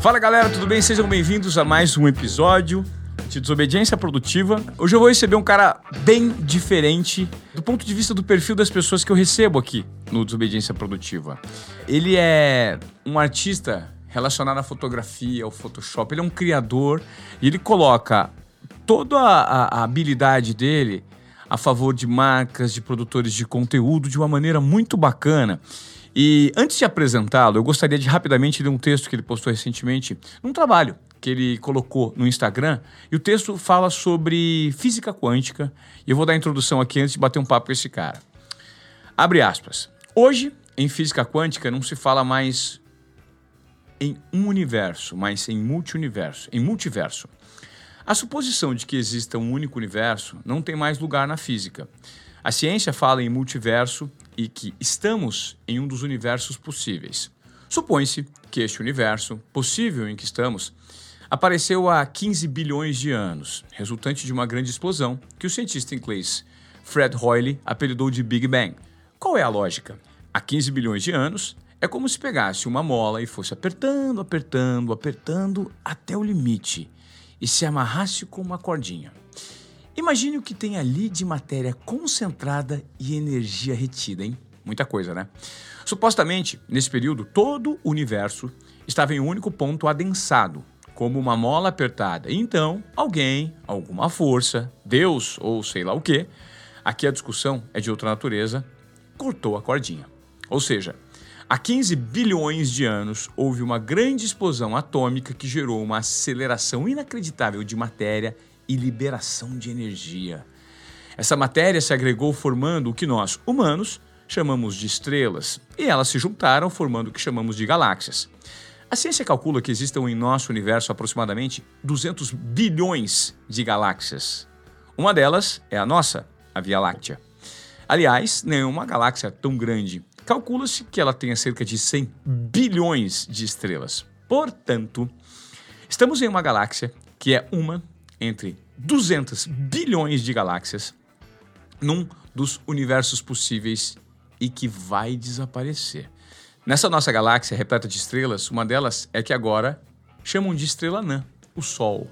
Fala galera, tudo bem? Sejam bem-vindos a mais um episódio de Desobediência Produtiva. Hoje eu vou receber um cara bem diferente do ponto de vista do perfil das pessoas que eu recebo aqui no Desobediência Produtiva. Ele é um artista relacionado à fotografia, ao Photoshop, ele é um criador e ele coloca toda a, a habilidade dele a favor de marcas, de produtores de conteúdo de uma maneira muito bacana. E antes de apresentá-lo, eu gostaria de rapidamente ler um texto que ele postou recentemente num trabalho que ele colocou no Instagram. E o texto fala sobre física quântica. E eu vou dar a introdução aqui antes de bater um papo com esse cara. Abre aspas. Hoje, em física quântica, não se fala mais em um universo, mas em multiuniverso, em multiverso. A suposição de que exista um único universo não tem mais lugar na física. A ciência fala em multiverso e que estamos em um dos universos possíveis. Supõe-se que este universo, possível em que estamos, apareceu há 15 bilhões de anos, resultante de uma grande explosão que o cientista inglês Fred Hoyle apelidou de Big Bang. Qual é a lógica? Há 15 bilhões de anos, é como se pegasse uma mola e fosse apertando, apertando, apertando até o limite e se amarrasse com uma cordinha. Imagine o que tem ali de matéria concentrada e energia retida, hein? Muita coisa, né? Supostamente, nesse período, todo o universo estava em um único ponto adensado, como uma mola apertada. Então, alguém, alguma força, Deus ou sei lá o que, aqui a discussão é de outra natureza, cortou a cordinha. Ou seja, há 15 bilhões de anos houve uma grande explosão atômica que gerou uma aceleração inacreditável de matéria e liberação de energia. Essa matéria se agregou formando o que nós, humanos, chamamos de estrelas, e elas se juntaram formando o que chamamos de galáxias. A ciência calcula que existam em nosso universo aproximadamente 200 bilhões de galáxias. Uma delas é a nossa, a Via Láctea. Aliás, nenhuma galáxia tão grande. Calcula-se que ela tenha cerca de 100 bilhões de estrelas. Portanto, estamos em uma galáxia que é uma entre 200 bilhões de galáxias num dos universos possíveis e que vai desaparecer. Nessa nossa galáxia repleta de estrelas, uma delas é que agora chamam de estrela anã, o Sol.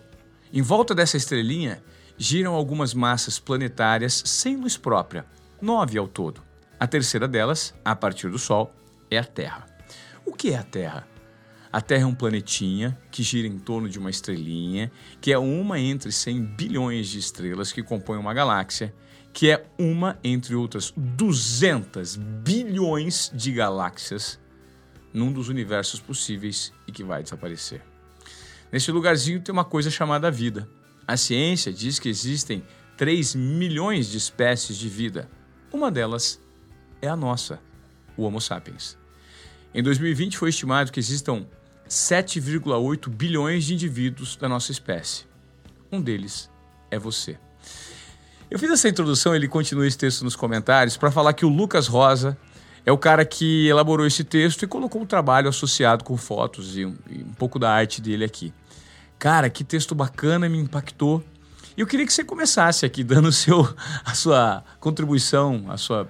Em volta dessa estrelinha giram algumas massas planetárias sem luz própria, nove ao todo. A terceira delas, a partir do Sol, é a Terra. O que é a Terra? A Terra é um planetinha que gira em torno de uma estrelinha, que é uma entre 100 bilhões de estrelas que compõem uma galáxia, que é uma entre outras 200 bilhões de galáxias num dos universos possíveis e que vai desaparecer. Nesse lugarzinho tem uma coisa chamada vida. A ciência diz que existem 3 milhões de espécies de vida. Uma delas é a nossa, o Homo sapiens. Em 2020 foi estimado que existam 7,8 bilhões de indivíduos da nossa espécie. Um deles é você. Eu fiz essa introdução, ele continua esse texto nos comentários, para falar que o Lucas Rosa é o cara que elaborou esse texto e colocou um trabalho associado com fotos e um, e um pouco da arte dele aqui. Cara, que texto bacana, me impactou. E eu queria que você começasse aqui dando seu, a sua contribuição, a sua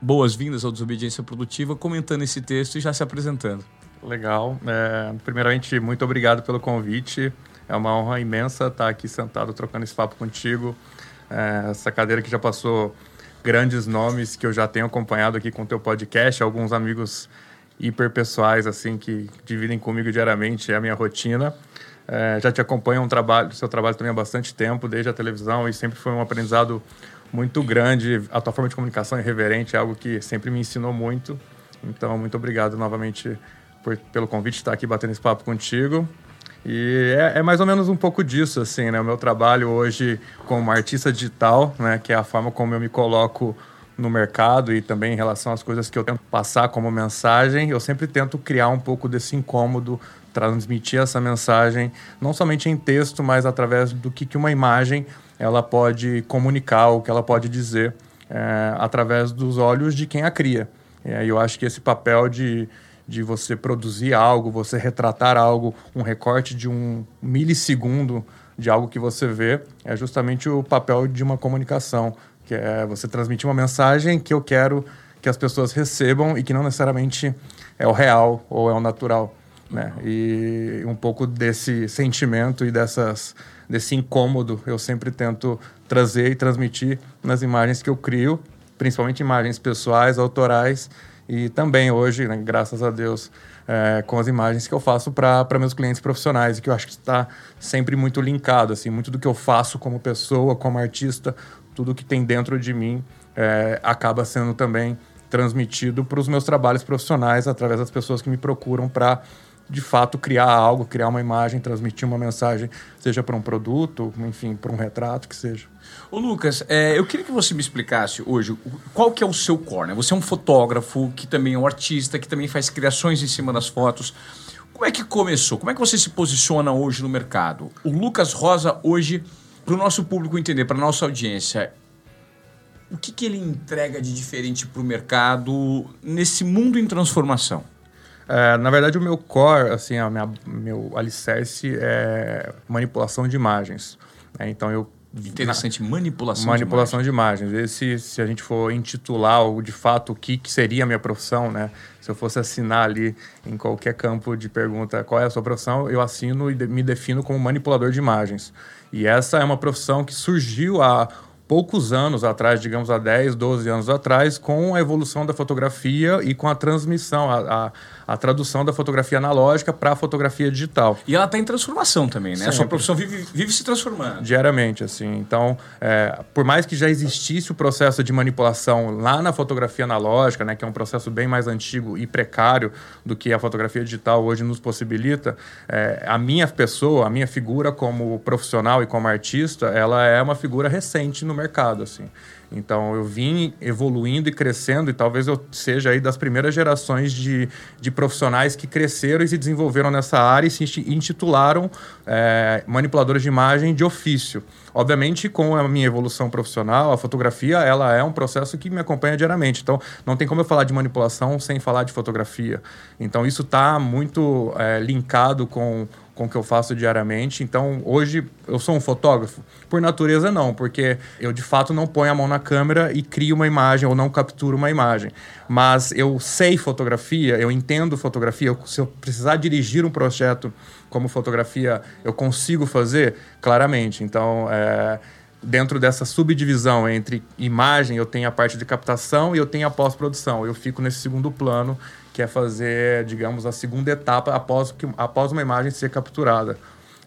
boas-vindas ao Desobediência Produtiva, comentando esse texto e já se apresentando. Legal. É, primeiramente, muito obrigado pelo convite. É uma honra imensa estar aqui sentado trocando esse papo contigo. É, essa cadeira que já passou grandes nomes que eu já tenho acompanhado aqui com o teu podcast, alguns amigos hiperpessoais assim que dividem comigo diariamente é a minha rotina. É, já te acompanho um trabalho, seu trabalho também há bastante tempo, desde a televisão e sempre foi um aprendizado muito grande. A tua forma de comunicação é irreverente, é algo que sempre me ensinou muito. Então, muito obrigado novamente por, pelo convite de estar aqui batendo esse papo contigo. E é, é, mais ou menos um pouco disso, assim, né? O meu trabalho hoje como artista digital, né? Que é a forma como eu me coloco no mercado e também em relação às coisas que eu tento passar como mensagem, eu sempre tento criar um pouco desse incômodo, transmitir essa mensagem, não somente em texto, mas através do que, que uma imagem ela pode comunicar, o que ela pode dizer, é, através dos olhos de quem a cria. E eu acho que esse papel de de você produzir algo, você retratar algo, um recorte de um milissegundo de algo que você vê, é justamente o papel de uma comunicação, que é você transmitir uma mensagem que eu quero que as pessoas recebam e que não necessariamente é o real ou é o natural. Né? E um pouco desse sentimento e dessas, desse incômodo eu sempre tento trazer e transmitir nas imagens que eu crio, principalmente imagens pessoais, autorais e também hoje, né, graças a Deus, é, com as imagens que eu faço para meus clientes profissionais, que eu acho que está sempre muito linkado, assim, muito do que eu faço como pessoa, como artista, tudo que tem dentro de mim é, acaba sendo também transmitido para os meus trabalhos profissionais através das pessoas que me procuram para de fato criar algo, criar uma imagem, transmitir uma mensagem, seja para um produto, enfim, para um retrato, que seja. Ô Lucas, é, eu queria que você me explicasse hoje qual que é o seu core, né? Você é um fotógrafo, que também é um artista, que também faz criações em cima das fotos. Como é que começou? Como é que você se posiciona hoje no mercado? O Lucas Rosa hoje, para o nosso público entender, para a nossa audiência, o que, que ele entrega de diferente para o mercado nesse mundo em transformação? É, na verdade, o meu core, assim, a minha, meu alicerce é manipulação de imagens. É, então, eu Interessante, manipulação, manipulação de imagens. De imagens. Esse, se a gente for intitular o, de fato o que, que seria a minha profissão, né? Se eu fosse assinar ali em qualquer campo de pergunta qual é a sua profissão, eu assino e de, me defino como manipulador de imagens. E essa é uma profissão que surgiu há poucos anos atrás, digamos há 10, 12 anos atrás, com a evolução da fotografia e com a transmissão, a, a a tradução da fotografia analógica para a fotografia digital. E ela está em transformação também, né? Sempre. A sua profissão vive, vive se transformando. Diariamente, assim. Então, é, por mais que já existisse o processo de manipulação lá na fotografia analógica, né, que é um processo bem mais antigo e precário do que a fotografia digital hoje nos possibilita, é, a minha pessoa, a minha figura como profissional e como artista, ela é uma figura recente no mercado, assim. Então eu vim evoluindo e crescendo e talvez eu seja aí das primeiras gerações de, de profissionais que cresceram e se desenvolveram nessa área e se intitularam é, manipuladores de imagem de ofício. Obviamente, com a minha evolução profissional, a fotografia ela é um processo que me acompanha diariamente. Então, não tem como eu falar de manipulação sem falar de fotografia. Então, isso está muito é, linkado com com o que eu faço diariamente. Então, hoje eu sou um fotógrafo? Por natureza, não, porque eu de fato não ponho a mão na câmera e crio uma imagem ou não capturo uma imagem. Mas eu sei fotografia, eu entendo fotografia. Eu, se eu precisar dirigir um projeto como fotografia, eu consigo fazer? Claramente. Então, é dentro dessa subdivisão entre imagem, eu tenho a parte de captação e eu tenho a pós-produção. Eu fico nesse segundo plano que é fazer, digamos, a segunda etapa após, após uma imagem ser capturada.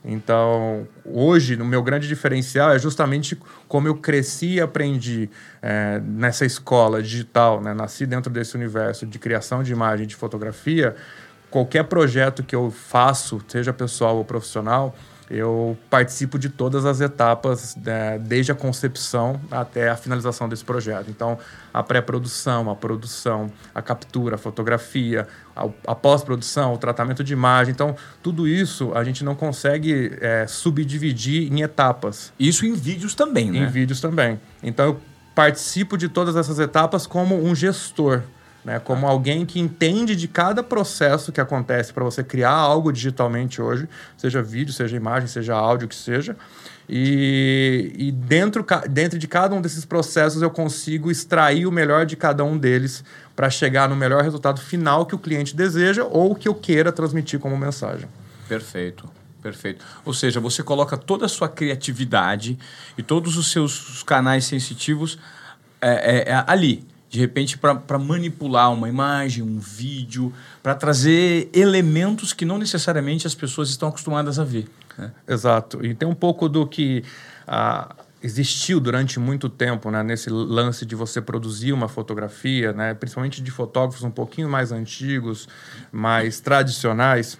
Então, hoje, o meu grande diferencial é justamente como eu cresci e aprendi é, nessa escola digital, né? nasci dentro desse universo de criação de imagem, de fotografia. Qualquer projeto que eu faço, seja pessoal ou profissional, eu participo de todas as etapas, né, desde a concepção até a finalização desse projeto. Então, a pré-produção, a produção, a captura, a fotografia, a, a pós-produção, o tratamento de imagem. Então, tudo isso a gente não consegue é, subdividir em etapas. Isso em vídeos também, né? Em vídeos também. Então, eu participo de todas essas etapas como um gestor né? Como alguém que entende de cada processo que acontece para você criar algo digitalmente hoje, seja vídeo, seja imagem, seja áudio, que seja. E, e dentro, dentro de cada um desses processos eu consigo extrair o melhor de cada um deles para chegar no melhor resultado final que o cliente deseja ou que eu queira transmitir como mensagem. Perfeito. Perfeito. Ou seja, você coloca toda a sua criatividade e todos os seus canais sensitivos é, é, é ali de repente para manipular uma imagem, um vídeo, para trazer elementos que não necessariamente as pessoas estão acostumadas a ver. Né? Exato. E tem um pouco do que ah, existiu durante muito tempo né, nesse lance de você produzir uma fotografia, né, principalmente de fotógrafos um pouquinho mais antigos, mais tradicionais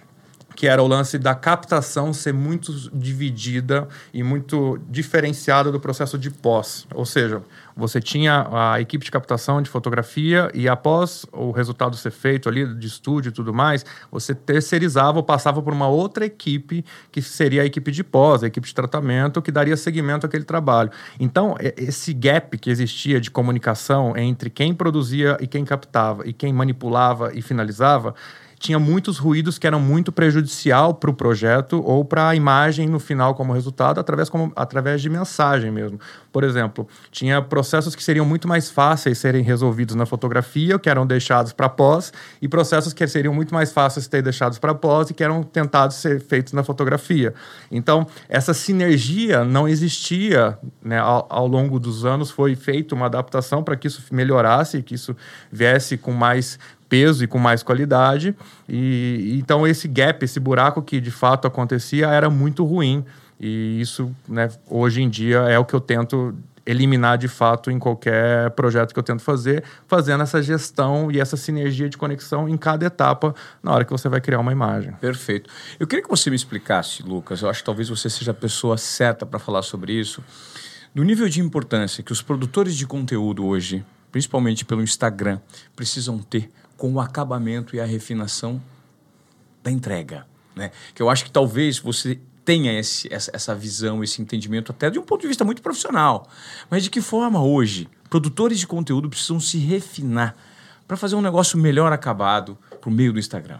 que era o lance da captação ser muito dividida e muito diferenciada do processo de pós. Ou seja, você tinha a equipe de captação de fotografia e após o resultado ser feito ali de estúdio e tudo mais, você terceirizava ou passava por uma outra equipe que seria a equipe de pós, a equipe de tratamento, que daria seguimento àquele trabalho. Então, esse gap que existia de comunicação entre quem produzia e quem captava e quem manipulava e finalizava, tinha muitos ruídos que eram muito prejudicial para o projeto ou para a imagem no final como resultado, através, como, através de mensagem mesmo. Por exemplo, tinha processos que seriam muito mais fáceis serem resolvidos na fotografia, que eram deixados para pós, e processos que seriam muito mais fáceis ser deixados para pós e que eram tentados ser feitos na fotografia. Então, essa sinergia não existia né, ao, ao longo dos anos, foi feita uma adaptação para que isso melhorasse, que isso viesse com mais peso e com mais qualidade. E então esse gap, esse buraco que de fato acontecia era muito ruim. E isso, né, hoje em dia é o que eu tento eliminar de fato em qualquer projeto que eu tento fazer, fazendo essa gestão e essa sinergia de conexão em cada etapa na hora que você vai criar uma imagem. Perfeito. Eu queria que você me explicasse, Lucas, eu acho que talvez você seja a pessoa certa para falar sobre isso, do nível de importância que os produtores de conteúdo hoje, principalmente pelo Instagram, precisam ter com o acabamento e a refinação da entrega. Né? Que eu acho que talvez você tenha esse, essa, essa visão, esse entendimento, até de um ponto de vista muito profissional. Mas de que forma hoje produtores de conteúdo precisam se refinar para fazer um negócio melhor acabado por meio do Instagram?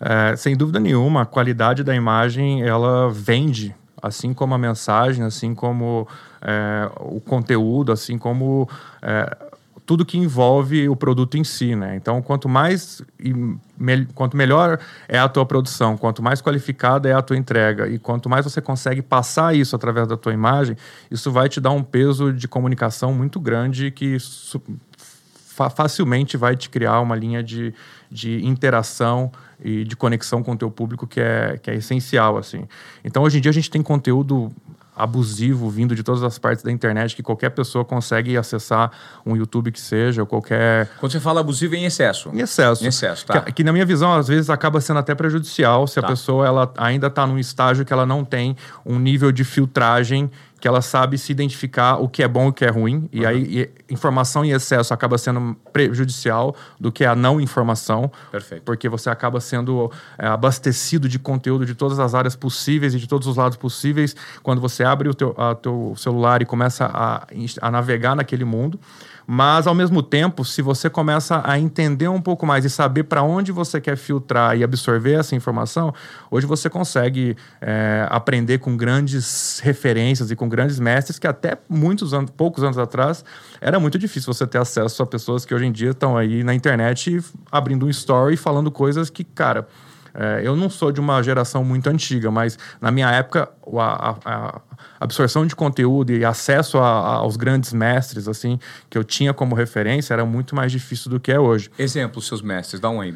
É, sem dúvida nenhuma, a qualidade da imagem ela vende, assim como a mensagem, assim como é, o conteúdo, assim como é, tudo que envolve o produto em si, né? Então, quanto mais e me, quanto melhor é a tua produção, quanto mais qualificada é a tua entrega e quanto mais você consegue passar isso através da tua imagem, isso vai te dar um peso de comunicação muito grande que fa, facilmente vai te criar uma linha de, de interação e de conexão com o teu público que é, que é essencial, assim. Então, hoje em dia, a gente tem conteúdo abusivo vindo de todas as partes da internet que qualquer pessoa consegue acessar um YouTube que seja, ou qualquer. Quando você fala abusivo, é em excesso. Em excesso. Em excesso, tá. Que, que na minha visão, às vezes, acaba sendo até prejudicial se tá. a pessoa ela ainda está num estágio que ela não tem um nível de filtragem que ela sabe se identificar o que é bom e o que é ruim. E uhum. aí, e, informação em excesso acaba sendo prejudicial do que a não informação. Perfeito. Porque você acaba sendo é, abastecido de conteúdo de todas as áreas possíveis e de todos os lados possíveis. Quando você abre o teu, a, teu celular e começa a, a navegar naquele mundo. Mas, ao mesmo tempo, se você começa a entender um pouco mais e saber para onde você quer filtrar e absorver essa informação, hoje você consegue é, aprender com grandes referências e com grandes mestres que até muitos anos, poucos anos atrás, era muito difícil você ter acesso a pessoas que hoje em dia estão aí na internet abrindo um story e falando coisas que, cara, é, eu não sou de uma geração muito antiga, mas na minha época a, a, a absorção de conteúdo e acesso a, aos grandes mestres, assim, que eu tinha como referência, era muito mais difícil do que é hoje. Exemplo, seus mestres, dá um aí.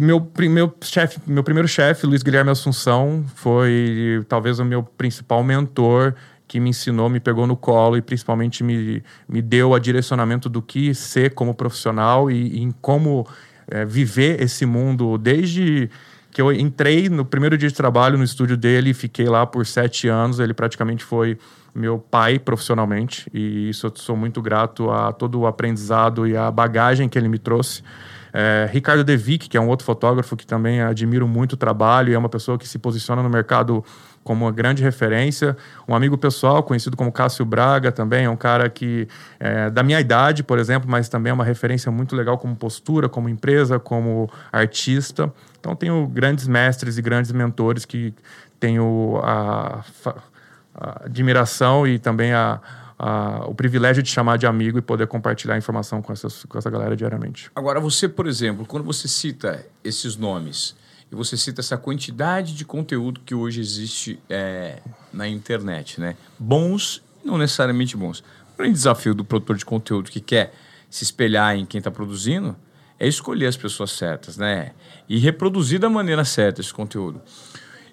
Meu, meu, chef, meu primeiro chefe, Luiz Guilherme Assunção, foi talvez o meu principal mentor que me ensinou, me pegou no colo e principalmente me, me deu a direcionamento do que ser como profissional e, e em como é, viver esse mundo desde que eu entrei no primeiro dia de trabalho no estúdio dele, fiquei lá por sete anos. Ele praticamente foi meu pai profissionalmente e isso eu sou muito grato a todo o aprendizado e a bagagem que ele me trouxe. É, Ricardo Devic, que é um outro fotógrafo que também admiro muito o trabalho e é uma pessoa que se posiciona no mercado como uma grande referência. Um amigo pessoal, conhecido como Cássio Braga, também é um cara que é da minha idade, por exemplo, mas também é uma referência muito legal como postura, como empresa, como artista. Então, tenho grandes mestres e grandes mentores que tenho a, a admiração e também a, o privilégio de chamar de amigo e poder compartilhar informação com, essas, com essa galera diariamente. Agora, você, por exemplo, quando você cita esses nomes e você cita essa quantidade de conteúdo que hoje existe é, na internet, né? Bons não necessariamente bons. O grande desafio do produtor de conteúdo que quer se espelhar em quem está produzindo é escolher as pessoas certas, né? E reproduzir da maneira certa esse conteúdo.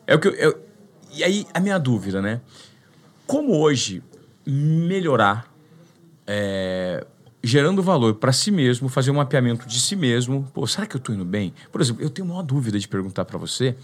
É o que eu, eu, e aí a minha dúvida, né? Como hoje melhorar é, gerando valor para si mesmo, fazer um mapeamento de si mesmo. Pô, será que eu estou indo bem? Por exemplo, eu tenho uma dúvida de perguntar para você,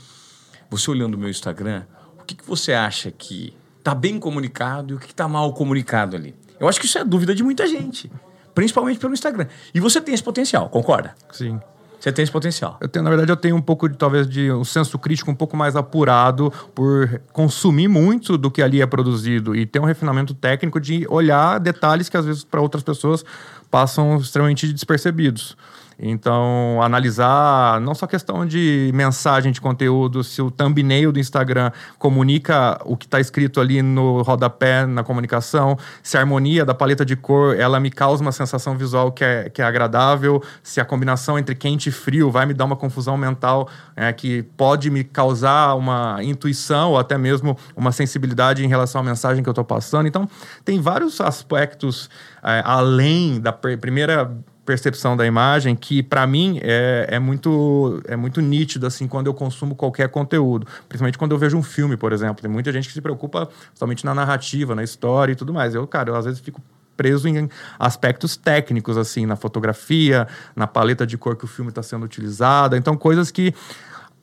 você olhando o meu Instagram, o que, que você acha que está bem comunicado e o que está mal comunicado ali? Eu acho que isso é dúvida de muita gente principalmente pelo Instagram. E você tem esse potencial, concorda? Sim. Você tem esse potencial. Eu tenho, na verdade, eu tenho um pouco de talvez de um senso crítico um pouco mais apurado por consumir muito do que ali é produzido e ter um refinamento técnico de olhar detalhes que às vezes para outras pessoas passam extremamente despercebidos. Então, analisar não só questão de mensagem de conteúdo, se o thumbnail do Instagram comunica o que está escrito ali no rodapé, na comunicação, se a harmonia da paleta de cor, ela me causa uma sensação visual que é, que é agradável, se a combinação entre quente e frio vai me dar uma confusão mental é, que pode me causar uma intuição ou até mesmo uma sensibilidade em relação à mensagem que eu estou passando. Então, tem vários aspectos é, além da primeira percepção da imagem que para mim é, é, muito é muito nítido assim quando eu consumo qualquer conteúdo. Principalmente quando eu vejo um filme por exemplo. Tem muita gente que se preocupa somente na narrativa na história e tudo mais. Eu cara eu às vezes fico preso em aspectos técnicos assim na fotografia na paleta de cor que o filme está sendo utilizada então coisas que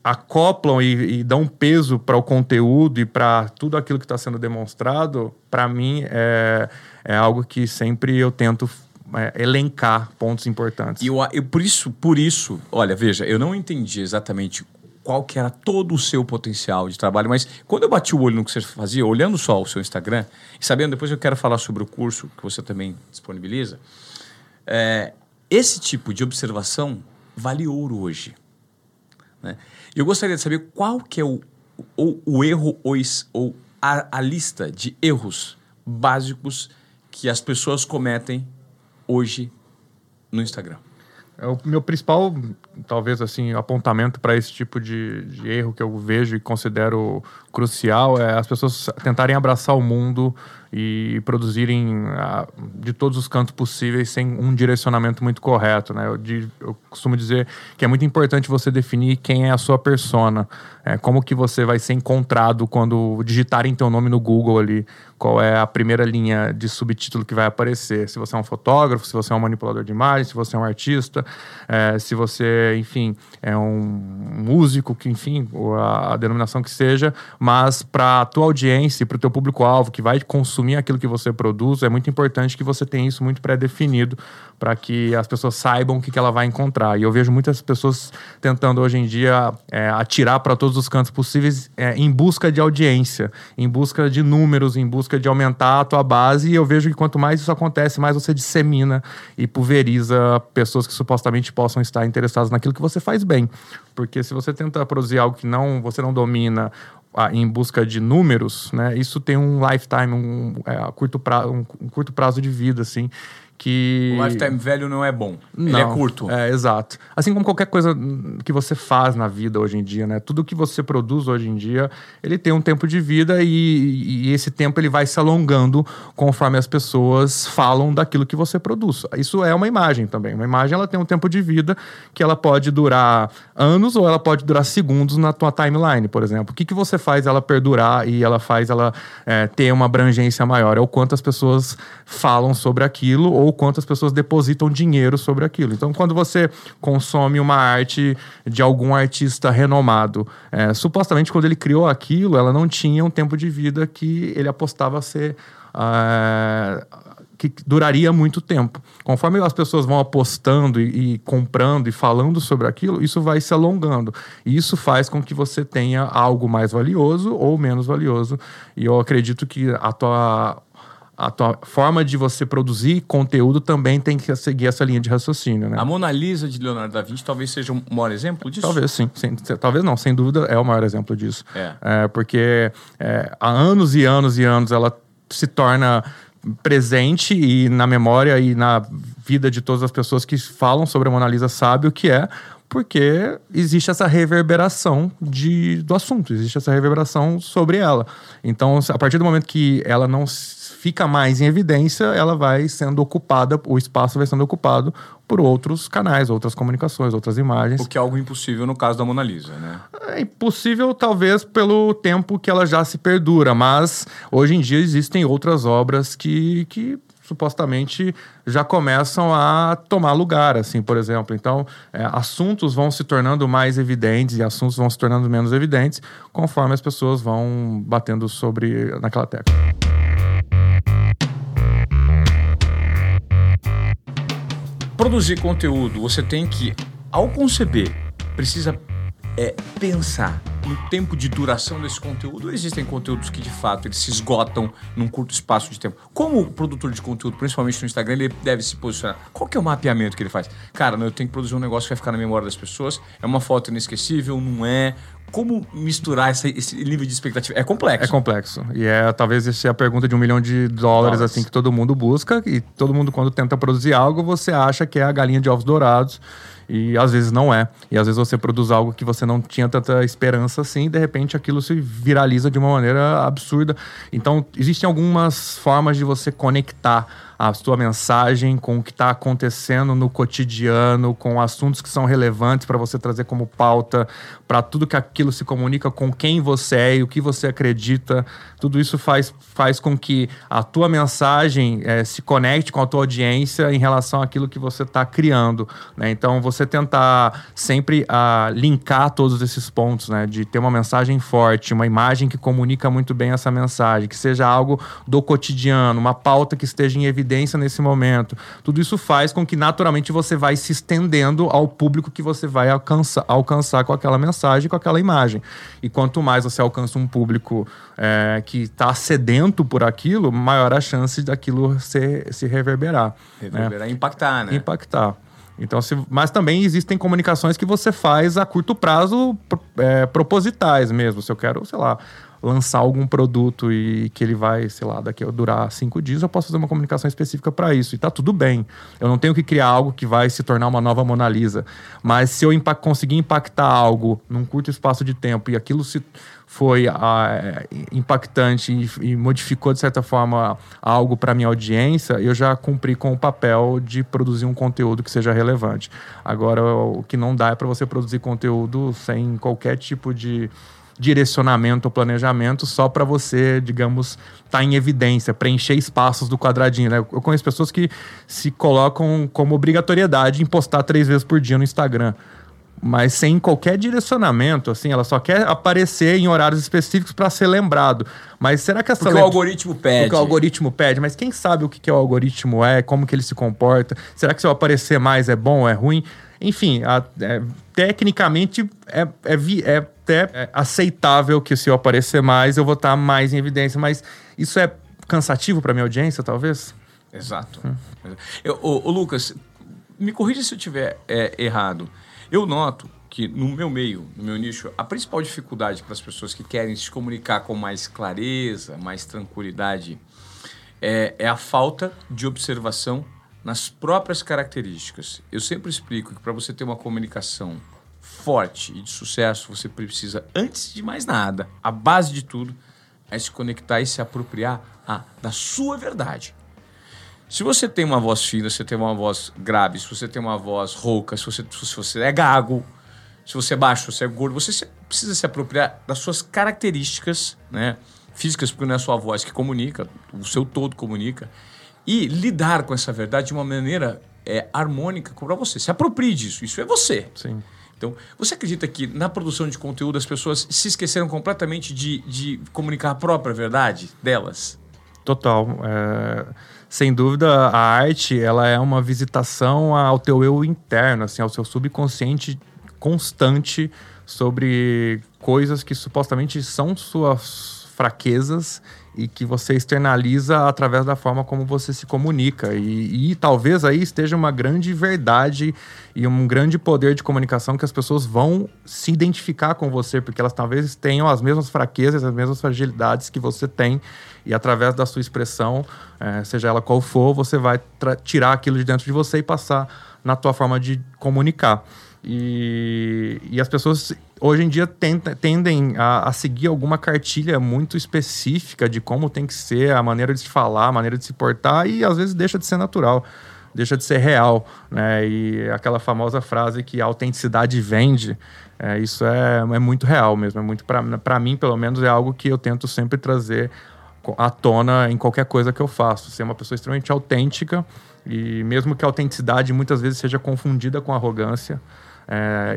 acoplam e, e dão peso para o conteúdo e para tudo aquilo que está sendo demonstrado para mim é, é algo que sempre eu tento é, elencar pontos importantes. E eu, eu, por isso, por isso, olha, veja, eu não entendi exatamente qual que era todo o seu potencial de trabalho, mas quando eu bati o olho no que você fazia, olhando só o seu Instagram, e sabendo, depois eu quero falar sobre o curso que você também disponibiliza, é, esse tipo de observação vale ouro hoje. Né? Eu gostaria de saber qual que é o, o, erro ou, ou a, a lista de erros básicos que as pessoas cometem hoje no Instagram? É o meu principal, talvez assim, apontamento para esse tipo de, de, erro que eu vejo e considero crucial é as pessoas tentarem abraçar o mundo e produzirem uh, de todos os cantos possíveis sem um direcionamento muito correto, né? Eu, de, eu, costumo dizer que é muito importante você definir quem é a sua persona, é, como que você vai ser encontrado quando digitarem teu nome no Google ali, qual é a primeira linha de subtítulo que vai aparecer, se você é um fotógrafo, se você é um manipulador de imagens, se você é um artista, é, se você, enfim, é um músico, que enfim, a, a denominação que seja, mas para a tua audiência, para o teu público-alvo que vai consumir aquilo que você produz, é muito importante que você tenha isso muito pré-definido para que as pessoas saibam o que, que ela vai encontrar. E eu vejo muitas pessoas tentando hoje em dia é, atirar para todos os cantos possíveis é, em busca de audiência, em busca de números, em busca de aumentar a tua base. E eu vejo que quanto mais isso acontece, mais você dissemina e pulveriza pessoas que supostamente possam estar interessadas naquilo que você faz bem. Porque se você tenta produzir algo que não você não domina em busca de números, né? Isso tem um lifetime, um, é, curto prazo, um, um curto prazo de vida, assim que... O lifetime velho não é bom. Não, Ele é curto. É, exato. Assim como qualquer coisa que você faz na vida hoje em dia, né? Tudo que você produz hoje em dia, ele tem um tempo de vida e, e esse tempo ele vai se alongando conforme as pessoas falam daquilo que você produz. Isso é uma imagem também. Uma imagem, ela tem um tempo de vida que ela pode durar anos ou ela pode durar segundos na tua timeline, por exemplo. O que, que você faz ela perdurar e ela faz ela é, ter uma abrangência maior? É o quanto as pessoas falam sobre aquilo ou ou quantas pessoas depositam dinheiro sobre aquilo. Então, quando você consome uma arte de algum artista renomado, é, supostamente quando ele criou aquilo, ela não tinha um tempo de vida que ele apostava ser. Uh, que duraria muito tempo. Conforme as pessoas vão apostando e, e, comprando e falando sobre aquilo, isso vai se alongando. E isso faz com que você tenha algo mais valioso ou menos valioso. E eu acredito que a tua a tua forma de você produzir conteúdo também tem que seguir essa linha de raciocínio, né? A Mona Lisa de Leonardo da Vinci talvez seja o maior exemplo disso? Talvez sim. Sem, talvez não, sem dúvida é o maior exemplo disso. É. é porque é, há anos e anos e anos ela se torna presente e na memória e na vida de todas as pessoas que falam sobre a Mona Lisa sabe o que é, porque existe essa reverberação de, do assunto, existe essa reverberação sobre ela. Então, a partir do momento que ela não fica mais em evidência, ela vai sendo ocupada, o espaço vai sendo ocupado por outros canais, outras comunicações, outras imagens. O que é algo impossível no caso da Mona Lisa, né? É impossível, talvez, pelo tempo que ela já se perdura, mas hoje em dia existem outras obras que, que supostamente já começam a tomar lugar, assim, por exemplo. Então, é, assuntos vão se tornando mais evidentes e assuntos vão se tornando menos evidentes conforme as pessoas vão batendo sobre naquela tecla. Produzir conteúdo, você tem que, ao conceber, precisa é, pensar no tempo de duração desse conteúdo existem conteúdos que de fato eles se esgotam num curto espaço de tempo? Como o produtor de conteúdo, principalmente no Instagram, ele deve se posicionar? Qual que é o mapeamento que ele faz? Cara, eu tenho que produzir um negócio que vai ficar na memória das pessoas, é uma foto inesquecível, não é? Como misturar essa, esse nível de expectativa? É complexo. É complexo. E é talvez essa é a pergunta de um milhão de dólares, dólares, assim, que todo mundo busca. E todo mundo, quando tenta produzir algo, você acha que é a galinha de ovos dourados e às vezes não é. E às vezes você produz algo que você não tinha tanta esperança assim, e de repente aquilo se viraliza de uma maneira absurda. Então, existem algumas formas de você conectar a sua mensagem com o que está acontecendo no cotidiano, com assuntos que são relevantes para você trazer como pauta, para tudo que aquilo se comunica com quem você é e o que você acredita. Tudo isso faz, faz com que a tua mensagem é, se conecte com a tua audiência em relação àquilo que você está criando. Né? Então, você tentar sempre uh, linkar todos esses pontos, né? de ter uma mensagem forte, uma imagem que comunica muito bem essa mensagem, que seja algo do cotidiano, uma pauta que esteja em evidência evidência nesse momento. Tudo isso faz com que naturalmente você vai se estendendo ao público que você vai alcançar, alcançar com aquela mensagem, com aquela imagem. E quanto mais você alcança um público é, que está sedento por aquilo, maior a chance daquilo se, se reverberar. Reverberar né? impactar, né? Impactar. Então, se, mas também existem comunicações que você faz a curto prazo é, propositais mesmo. Se eu quero, sei lá, lançar algum produto e que ele vai, sei lá, daqui a durar cinco dias, eu posso fazer uma comunicação específica para isso. E tá tudo bem. Eu não tenho que criar algo que vai se tornar uma nova Mona Lisa. Mas se eu conseguir impactar algo num curto espaço de tempo e aquilo se foi ah, impactante e, e, modificou de certa forma algo para minha audiência, eu já cumpri com o papel de produzir um conteúdo que seja relevante. Agora, o que não dá é para você produzir conteúdo sem qualquer tipo de direcionamento ou planejamento só para você, digamos, estar tá em evidência, preencher espaços do quadradinho. Né? Eu conheço pessoas que se colocam como obrigatoriedade em postar três vezes por dia no Instagram. Mas sem qualquer direcionamento, assim, ela só quer aparecer em horários específicos para ser lembrado. Mas será que essa Porque o algoritmo pede. Porque o algoritmo pede, mas quem sabe o que, que o algoritmo é, como que ele se comporta? Será que se eu aparecer mais é bom ou é ruim? Enfim, a, é, tecnicamente é, é, é até é, aceitável que se eu aparecer mais, eu vou estar mais em evidência. Mas isso é cansativo para minha audiência, talvez? Exato. Eu, ô, ô, Lucas, me corrija se eu estiver é, errado. Eu noto que no meu meio, no meu nicho, a principal dificuldade para as pessoas que querem se comunicar com mais clareza, mais tranquilidade, é, é a falta de observação nas próprias características. Eu sempre explico que para você ter uma comunicação forte e de sucesso, você precisa, antes de mais nada, a base de tudo, é se conectar e se apropriar a, da sua verdade. Se você tem uma voz fina, se você tem uma voz grave, se você tem uma voz rouca, se você, se você é gago, se você é baixo, se você é gordo, você se, precisa se apropriar das suas características né, físicas, porque não é sua voz que comunica, o seu todo comunica, e lidar com essa verdade de uma maneira é, harmônica para você. Se aproprie disso, isso é você. Sim. Então, você acredita que na produção de conteúdo as pessoas se esqueceram completamente de, de comunicar a própria verdade delas? Total. É, sem dúvida, a arte ela é uma visitação ao teu eu interno, assim, ao seu subconsciente constante sobre coisas que supostamente são suas fraquezas e que você externaliza através da forma como você se comunica. E, e, talvez aí esteja uma grande verdade e um grande poder de comunicação que as pessoas vão se identificar com você, porque elas talvez tenham as mesmas fraquezas, as mesmas fragilidades que você tem. E através da sua expressão, é, seja ela qual for, você vai tirar aquilo de dentro de você e passar na tua forma de comunicar. E, e as pessoas hoje em dia tenta, tendem a, a, seguir alguma cartilha muito específica de como tem que ser, a maneira de se falar, a maneira de se portar, e às vezes deixa de ser natural, deixa de ser real. Né? E aquela famosa frase que a autenticidade vende, é, isso é, é muito real mesmo. É muito para mim, pelo menos, é algo que eu tento sempre trazer à tona em qualquer coisa que eu faço. Ser uma pessoa extremamente autêntica e mesmo que a autenticidade muitas vezes seja confundida com arrogância, É,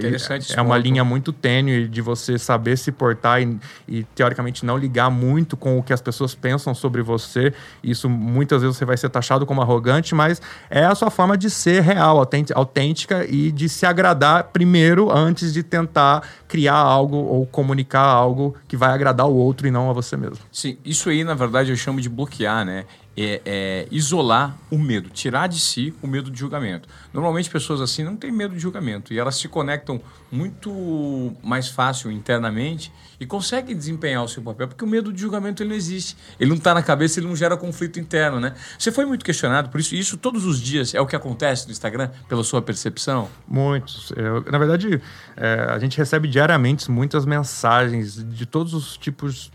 é uma linha muito tênue de você saber se portar e, e, teoricamente, não ligar muito com o que as pessoas pensam sobre você. Isso muitas vezes você vai ser taxado como arrogante, mas é a sua forma de ser real, autêntica e de se agradar primeiro antes de tentar criar algo ou comunicar algo que vai agradar o outro e não a você mesmo. Sim, isso aí, na verdade, eu chamo de bloquear, né? É, é, isolar o medo, tirar de si o medo de julgamento. Normalmente pessoas assim não têm medo de julgamento e elas se conectam muito mais fácil internamente e conseguem desempenhar o seu papel porque o medo de julgamento ele não existe. Ele não está na cabeça, ele não gera conflito interno, né? Você foi muito questionado por isso. Isso todos os dias é o que acontece no Instagram, pela sua percepção? Muitos. Eu, na verdade, é, a gente recebe diariamente muitas mensagens de todos os tipos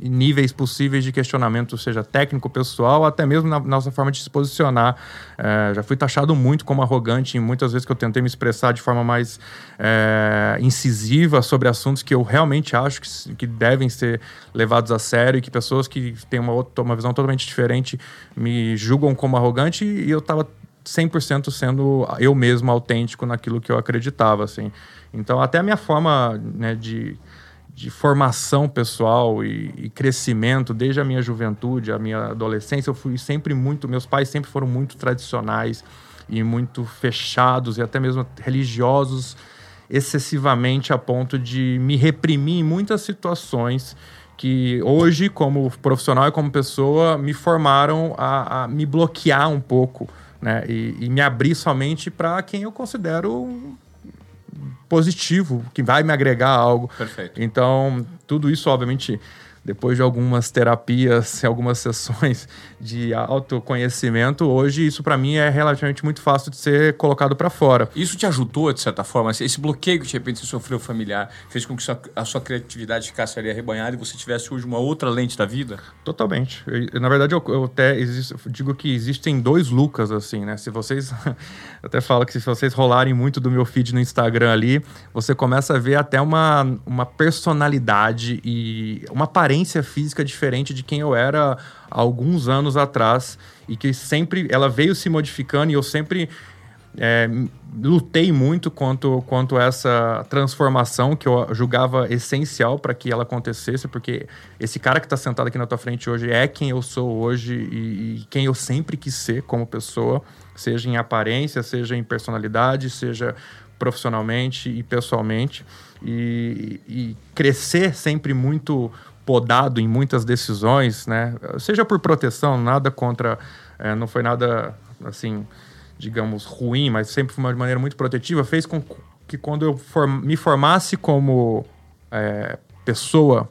níveis possíveis de questionamento, seja técnico, pessoal, até mesmo na nossa forma de se posicionar. É, já fui taxado muito como arrogante em muitas vezes que eu tentei me expressar de forma mais é, incisiva sobre assuntos que eu realmente acho que, que, devem ser levados a sério e que pessoas que têm uma, outra, uma visão totalmente diferente me julgam como arrogante e eu estava 100% sendo eu mesmo autêntico naquilo que eu acreditava, assim. Então, até a minha forma né, de de formação pessoal e, e, crescimento desde a minha juventude, a minha adolescência, eu fui sempre muito, meus pais sempre foram muito tradicionais e muito fechados e até mesmo religiosos excessivamente a ponto de me reprimir em muitas situações que hoje, como profissional e como pessoa, me formaram a, a me bloquear um pouco, né? E, e me abrir somente para quem eu considero positivo, que vai me agregar algo. Perfeito. Então, tudo isso, obviamente, depois de algumas terapias, algumas sessões de autoconhecimento, hoje isso para mim é relativamente muito fácil de ser colocado para fora. Isso te ajudou, de certa forma? Esse bloqueio que de repente você sofreu familiar fez com que a sua criatividade ficasse ali arrebanhada e você tivesse hoje uma outra lente da vida? Totalmente. Eu, na verdade, eu, eu até existo, eu digo que existem dois Lucas, assim, né? Se vocês. até falo que se vocês rolarem muito do meu feed no Instagram ali, você começa a ver até uma, uma personalidade e uma aparência física diferente de quem eu era alguns anos atrás e que sempre ela veio se modificando e eu sempre é, lutei muito quanto, quanto essa transformação que eu julgava essencial para que ela acontecesse, porque esse cara que está sentado aqui na tua frente hoje é quem eu sou hoje e, e, quem eu sempre quis ser como pessoa, seja em aparência, seja em personalidade, seja profissionalmente e pessoalmente. E, e crescer sempre muito podado em muitas decisões, né? Seja por proteção, nada contra, é, não foi nada assim, digamos ruim, mas sempre foi uma maneira muito protetiva, fez com que quando eu form, me formasse como é, pessoa,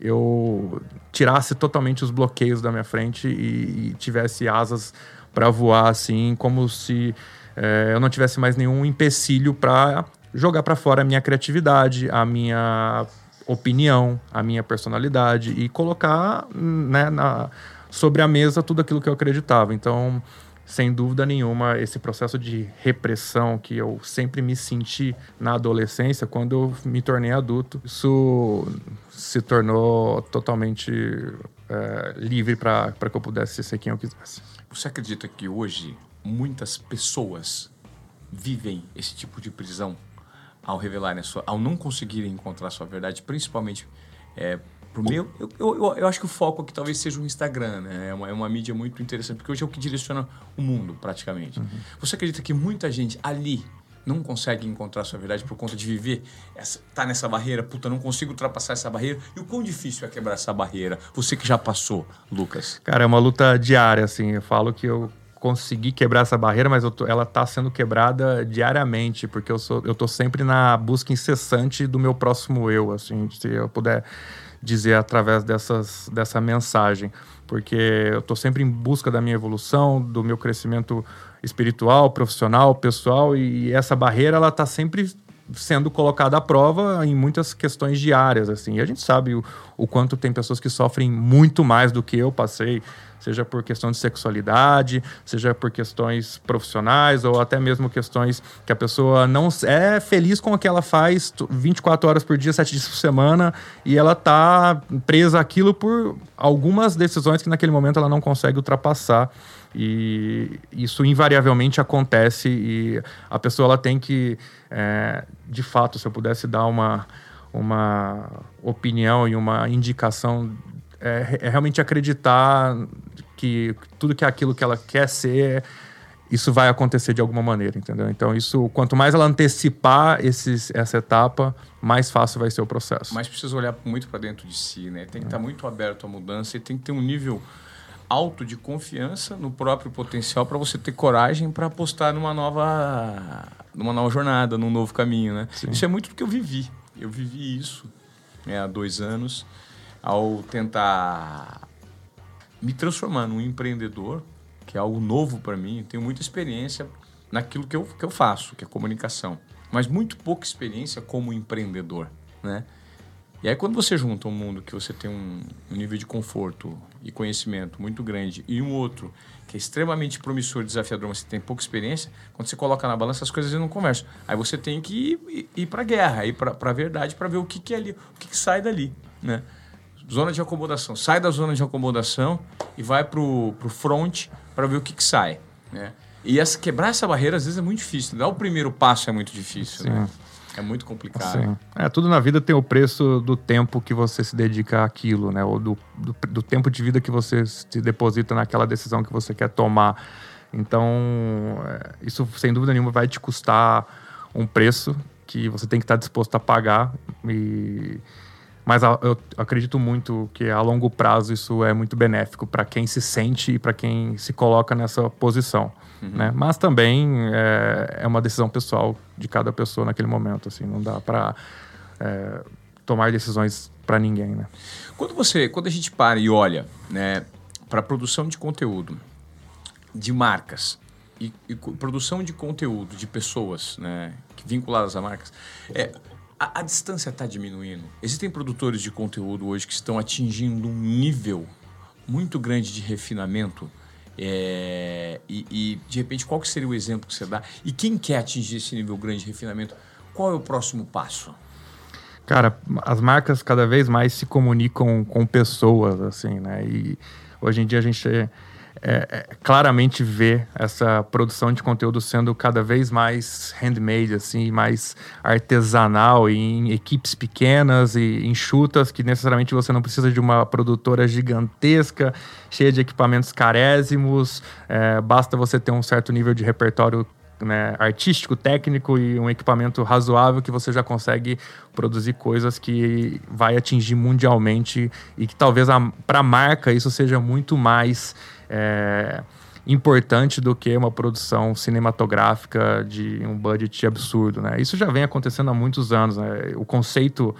eu tirasse totalmente os bloqueios da minha frente e, e tivesse asas para voar assim, como se é, eu não tivesse mais nenhum empecilho para jogar para fora a minha criatividade, a minha opinião, a minha personalidade e colocar né, na, sobre a mesa tudo aquilo que eu acreditava. Então, sem dúvida nenhuma, esse processo de repressão que eu sempre me senti na adolescência, quando eu me tornei adulto, isso se tornou totalmente é, livre para que eu pudesse ser quem eu quisesse. Você acredita que hoje muitas pessoas vivem esse tipo de prisão? Ao revelarem sua, ao não conseguirem encontrar sua verdade, principalmente é, pro meu, eu, eu, eu, acho que o foco aqui talvez seja o Instagram, né? É uma, é uma mídia muito interessante, porque hoje é o que direciona o mundo, praticamente. Uhum. Você acredita que muita gente ali não consegue encontrar sua verdade por conta de viver, essa, tá nessa barreira, puta, não consigo ultrapassar essa barreira. E o quão difícil é quebrar essa barreira? Você que já passou, Lucas. Cara, é uma luta diária, assim. Eu falo que eu conseguir quebrar essa barreira, mas tô, ela está sendo quebrada diariamente, porque eu, sou, eu tô sempre na busca incessante do meu próximo eu, assim, se eu puder dizer através dessas, dessa mensagem. Porque eu estou sempre em busca da minha evolução, do meu crescimento espiritual, profissional, pessoal, e essa barreira ela está sempre sendo colocada à prova em muitas questões diárias, assim. E a gente sabe o, o quanto tem pessoas que sofrem muito mais do que eu passei, seja por questão de sexualidade, seja por questões profissionais ou até mesmo questões que a pessoa não é feliz com o que ela faz 24 horas por dia, 7 dias por semana e ela tá presa aquilo por algumas decisões que naquele momento ela não consegue ultrapassar. E isso invariavelmente acontece e a pessoa ela tem que, é, de fato, se eu pudesse dar uma, uma opinião e uma indicação, é, é realmente acreditar que tudo que é aquilo que ela quer ser isso vai acontecer de alguma maneira, entendeu? Então, isso, quanto mais ela antecipar esses, essa etapa, mais fácil vai ser o processo. Mas precisa olhar muito para dentro de si, né? Tem que estar tá muito aberto à mudança e tem que ter um nível alto de confiança no próprio potencial para você ter coragem para apostar numa nova, numa nova jornada, num novo caminho, né? Sim. Isso é muito do que eu vivi. Eu vivi isso né, há dois anos ao tentar me transformar num empreendedor que é algo novo para mim. Eu tenho muita experiência naquilo que eu, que eu faço, que é comunicação, mas muito pouca experiência como empreendedor, né? E aí quando você junta um mundo que você tem um, um nível de conforto e conhecimento muito grande e um outro que é extremamente promissor, desafiador, mas você tem pouca experiência, quando você coloca na balança as coisas não conversam. Aí você tem que ir, ir, ir para a guerra, ir para a verdade para ver o que, que é ali, o que, que sai dali, né? Zona de acomodação. Sai da zona de acomodação e vai para o front para ver o que, que sai. Né? E essa, quebrar essa barreira às vezes é muito difícil. Dar o primeiro passo é muito difícil. Né? É muito complicado. Sim. É, tudo na vida tem o preço do tempo que você se dedica àquilo, né? Ou do, do, do, tempo de vida que você se deposita naquela decisão que você quer tomar. Então, é, isso sem dúvida nenhuma vai te custar um preço que você tem que estar disposto a pagar. E mas eu acredito muito que a longo prazo isso é muito benéfico para quem se sente e para quem se coloca nessa posição. Uhum. Né? Mas também é, é, uma decisão pessoal de cada pessoa naquele momento. Assim, não dá para é, tomar decisões para ninguém. Né? Quando você, quando a gente para e olha, né, para produção de conteúdo de marcas e, e, produção de conteúdo de pessoas, né, vinculadas a marcas, é, a, a distância está diminuindo. Existem produtores de conteúdo hoje que estão atingindo um nível muito grande de refinamento. É, e, e, de repente, qual que seria o exemplo que você dá? E quem quer atingir esse nível grande de refinamento, qual é o próximo passo? Cara, as marcas cada vez mais se comunicam com pessoas, assim, né? E hoje em dia a gente é, é, claramente ver essa produção de conteúdo sendo cada vez mais handmade, assim, mais artesanal, em equipes pequenas e enxutas, que necessariamente você não precisa de uma produtora gigantesca, cheia de equipamentos carésimos, é, basta você ter um certo nível de repertório né, artístico, técnico e um equipamento razoável que você já consegue produzir coisas que vai atingir mundialmente e que talvez para a marca isso seja muito mais é, importante do que uma produção cinematográfica de um budget absurdo, né? Isso já vem acontecendo há muitos anos. Né? O conceito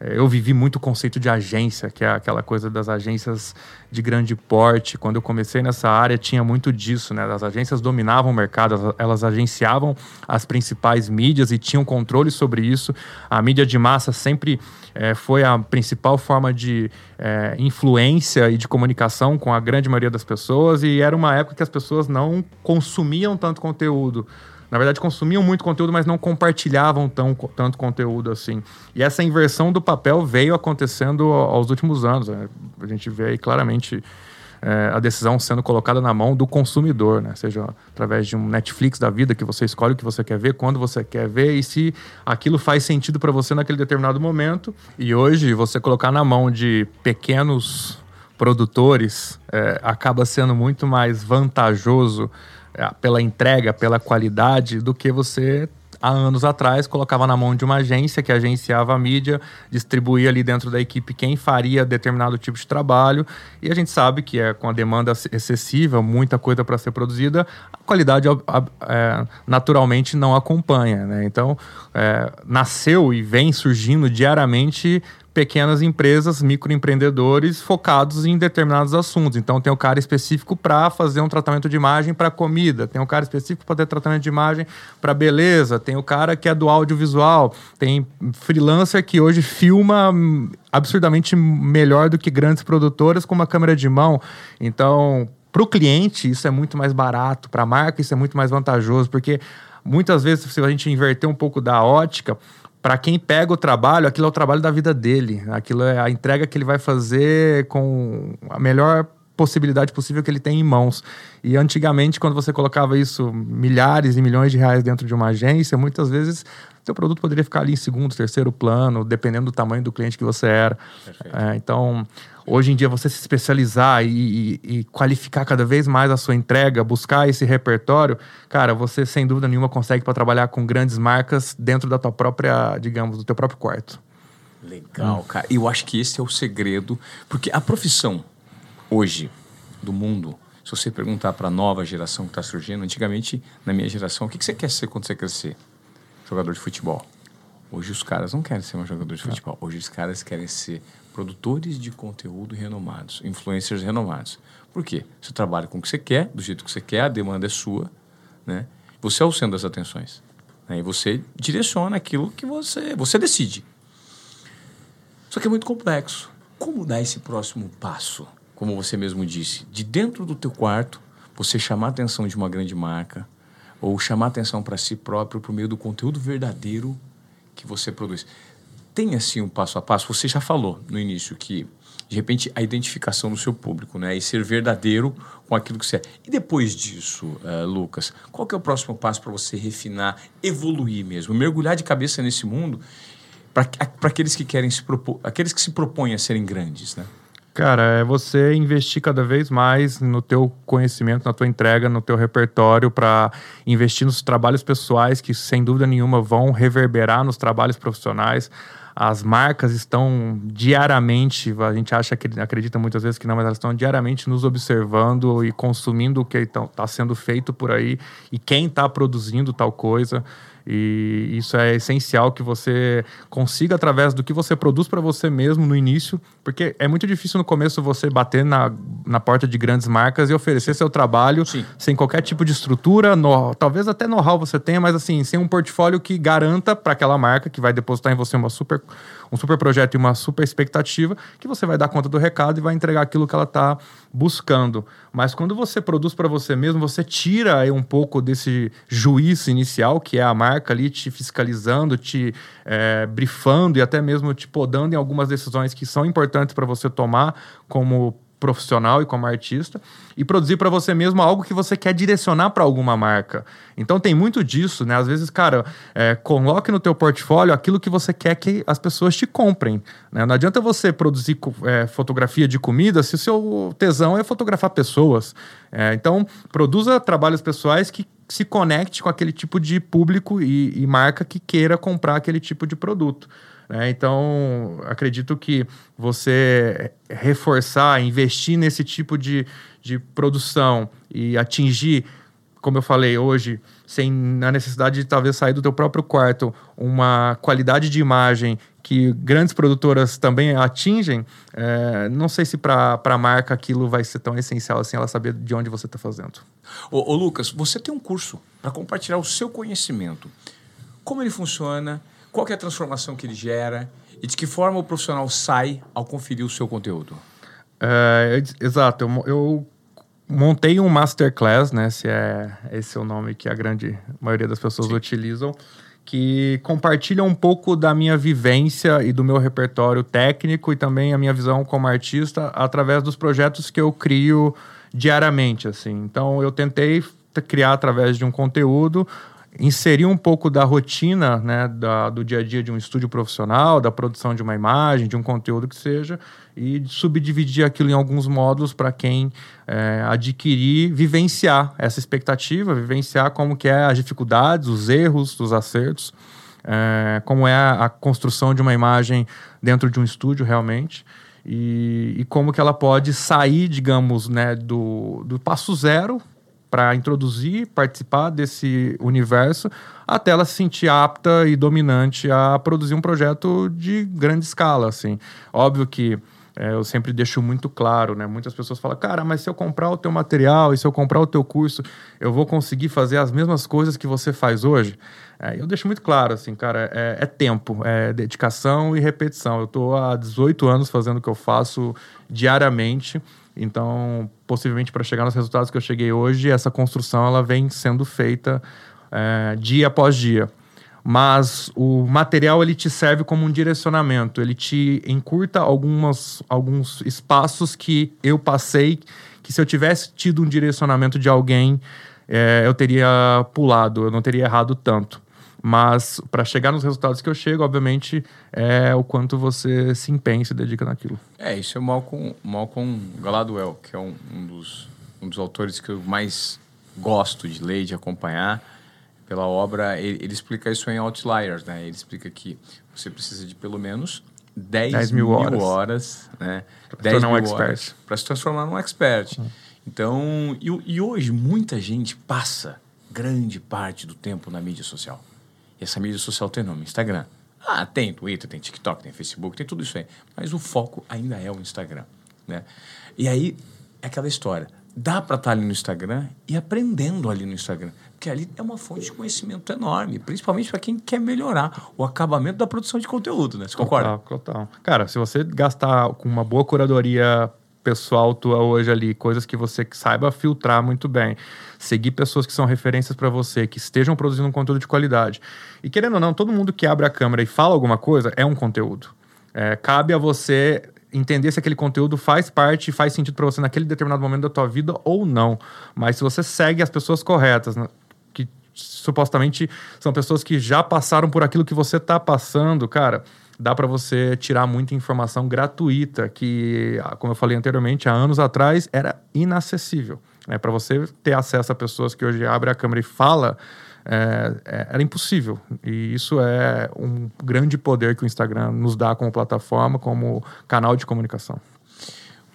eu vivi muito o conceito de agência, que é aquela coisa das agências de grande porte. Quando eu comecei nessa área, tinha muito disso, né? As agências dominavam o mercado, elas agenciavam as principais mídias e tinham controle sobre isso. A mídia de massa sempre é, foi a principal forma de é, influência e de comunicação com a grande maioria das pessoas, e era uma época que as pessoas não consumiam tanto conteúdo na verdade, consumiam muito conteúdo, mas não compartilhavam tão, tanto conteúdo assim. E essa inversão do papel veio acontecendo aos últimos anos. Né? A gente vê aí claramente é, a decisão sendo colocada na mão do consumidor, né? seja através de um Netflix da vida que você escolhe o que você quer ver, quando você quer ver e se aquilo faz sentido para você naquele determinado momento. E hoje você colocar na mão de pequenos produtores é, acaba sendo muito mais vantajoso pela entrega, pela qualidade, do que você há anos atrás colocava na mão de uma agência que agenciava a mídia, distribuía ali dentro da equipe quem faria determinado tipo de trabalho, e a gente sabe que é com a demanda excessiva, muita coisa para ser produzida, a qualidade é, naturalmente não acompanha. Né? Então, é, nasceu e vem surgindo diariamente pequenas empresas, microempreendedores focados em determinados assuntos. Então tem o cara específico para fazer um tratamento de imagem para comida, tem o cara específico para fazer tratamento de imagem para beleza, tem o cara que é do audiovisual, tem freelancer que hoje filma absurdamente melhor do que grandes produtoras com uma câmera de mão. Então, para o cliente isso é muito mais barato, para a marca isso é muito mais vantajoso, porque muitas vezes se a gente inverter um pouco da ótica, para quem pega o trabalho, aquilo é o trabalho da vida dele. Aquilo é a entrega que ele vai fazer com a melhor possibilidade possível que ele tem em mãos. E antigamente, quando você colocava isso, milhares e milhões de reais dentro de uma agência, muitas vezes seu produto poderia ficar ali em segundo, terceiro plano, dependendo do tamanho do cliente que você era. É, então, hoje em dia, você se especializar e, e, e, qualificar cada vez mais a sua entrega, buscar esse repertório, cara, você sem dúvida nenhuma consegue para trabalhar com grandes marcas dentro da tua própria, digamos, do teu próprio quarto. Legal, hum. cara. Eu acho que esse é o segredo, porque a profissão hoje do mundo, se você perguntar para a nova geração que está surgindo, antigamente, na minha geração, o que, que você quer ser quando você crescer? Jogador de futebol. Hoje os caras não querem ser um jogador de futebol. Hoje os caras querem ser produtores de conteúdo renomados, influencers renomados. Por quê? Você trabalha com o que você quer, do jeito que você quer, a demanda é sua, né? Você é o centro das atenções. Né? E você direciona aquilo que você, você decide. Só que é muito complexo. Como dar esse próximo passo? Como você mesmo disse, de dentro do teu quarto, você chamar a atenção de uma grande marca ou chamar a atenção para si próprio por meio do conteúdo verdadeiro que você produz. Tem assim um passo a passo. Você já falou no início que de repente a identificação do seu público, né, e ser verdadeiro com aquilo que você é. E depois disso, uh, Lucas, qual que é o próximo passo para você refinar, evoluir mesmo, mergulhar de cabeça nesse mundo para aqueles que querem se propor, aqueles que se propõem a serem grandes, né? Cara, é você investir cada vez mais no teu conhecimento, na tua entrega, no teu repertório para investir nos trabalhos pessoais que sem dúvida nenhuma vão reverberar nos trabalhos profissionais. As marcas estão diariamente, a gente acha que acredita muitas vezes que não, mas elas estão diariamente nos observando e consumindo o que está sendo feito por aí e quem está produzindo tal coisa. E isso é essencial que você consiga através do que você produz para você mesmo no início, porque é muito difícil no começo você bater na, na porta de grandes marcas e oferecer seu trabalho Sim. sem qualquer tipo de estrutura, no, talvez até know-how você tenha, mas assim, sem um portfólio que garanta para aquela marca que vai depositar em você uma super um super projeto e uma super expectativa, que você vai dar conta do recado e vai entregar aquilo que ela está buscando. Mas quando você produz para você mesmo, você tira aí um pouco desse juiz inicial, que é a marca ali te fiscalizando, te é, brifando e até mesmo te podando em algumas decisões que são importantes para você tomar como profissional e como artista e produzir para você mesmo algo que você quer direcionar para alguma marca. Então tem muito disso, né? Às vezes, cara, é, coloque no teu portfólio aquilo que você quer que as pessoas te comprem. Né? Não adianta você produzir é, fotografia de comida se o seu tesão é fotografar pessoas. É, então, produza trabalhos pessoais que se conecte com aquele tipo de público e, e marca que queira comprar aquele tipo de produto. Né? Então, acredito que você reforçar, investir nesse tipo de, de produção e atingir, como eu falei hoje, sem a necessidade de talvez sair do teu próprio quarto, uma qualidade de imagem que grandes produtoras também atingem, é, não sei se para a marca aquilo vai ser tão essencial assim, ela saber de onde você está fazendo. Ô, ô, Lucas, você tem um curso para compartilhar o seu conhecimento. Como ele funciona? Qual é a transformação que ele gera e de que forma o profissional sai ao conferir o seu conteúdo? É, exato. Eu, eu, montei um masterclass, né? Se é esse é o nome que a grande maioria das pessoas Sim. utilizam, que compartilha um pouco da minha vivência e do meu repertório técnico e também a minha visão como artista através dos projetos que eu crio diariamente, assim. Então eu tentei criar através de um conteúdo inserir um pouco da rotina né, da, do dia a dia de um estúdio profissional, da produção de uma imagem, de um conteúdo que seja, e subdividir aquilo em alguns módulos para quem é, adquirir, vivenciar essa expectativa, vivenciar como que é as dificuldades, os erros, os acertos, é, como é a, a, construção de uma imagem dentro de um estúdio realmente. E, e como que ela pode sair, digamos, né, do, do passo zero para introduzir, participar desse universo, até ela se sentir apta e dominante a produzir um projeto de grande escala, assim. Óbvio que é, eu sempre deixo muito claro, né? Muitas pessoas falam, cara, mas se eu comprar o teu material e se eu comprar o teu curso, eu vou conseguir fazer as mesmas coisas que você faz hoje? É, eu deixo muito claro, assim, cara, é, é, tempo, é dedicação e repetição. Eu estou há 18 anos fazendo o que eu faço diariamente então, possivelmente para chegar nos resultados que eu cheguei hoje, essa construção ela vem sendo feita é, dia após dia. mas o material ele te serve como um direcionamento, ele te encurta algumas, alguns espaços que eu passei, que se eu tivesse tido um direcionamento de alguém, é, eu teria pulado, eu não teria errado tanto. Mas para chegar nos resultados que eu chego, obviamente, é o quanto você se empenha e se dedica naquilo. É, isso é o Malcolm, Malcolm Gladwell, que é um, um, dos, um dos autores que eu mais gosto de ler, de acompanhar pela obra. Ele, ele explica isso em Outliers, né? Ele explica que você precisa de pelo menos 10, 10 mil, mil horas, horas né? Para se tornar um expert. Para se transformar num expert. Uhum. Então, e, e hoje muita gente passa grande parte do tempo na mídia social. E essa mídia social tem nome, Instagram. Ah, tem Twitter, tem TikTok, tem Facebook, tem tudo isso aí. Mas o foco ainda é o Instagram, né? E aí, é aquela história. Dá para estar tá ali no Instagram e aprendendo ali no Instagram. Porque ali é uma fonte de conhecimento enorme, principalmente para quem quer melhorar o acabamento da produção de conteúdo, né? Você concorda? Total, total. Cara, se você gastar com uma boa curadoria pessoal tua hoje ali, coisas que você saiba filtrar muito bem, seguir pessoas que são referências para você, que estejam produzindo um conteúdo de qualidade. E querendo ou não, todo mundo que abre a câmera e fala alguma coisa é um conteúdo. É, cabe a você entender se aquele conteúdo faz parte e faz sentido para você naquele determinado momento da tua vida ou não. Mas se você segue as pessoas corretas, né, que supostamente são pessoas que já passaram por aquilo que você está passando, cara, dá para você tirar muita informação gratuita que, como eu falei anteriormente, há anos atrás era inacessível. Né? Para você ter acesso a pessoas que hoje abrem a câmera e fala, é, é, era impossível. E isso é um grande poder que o Instagram nos dá como plataforma, como canal de comunicação.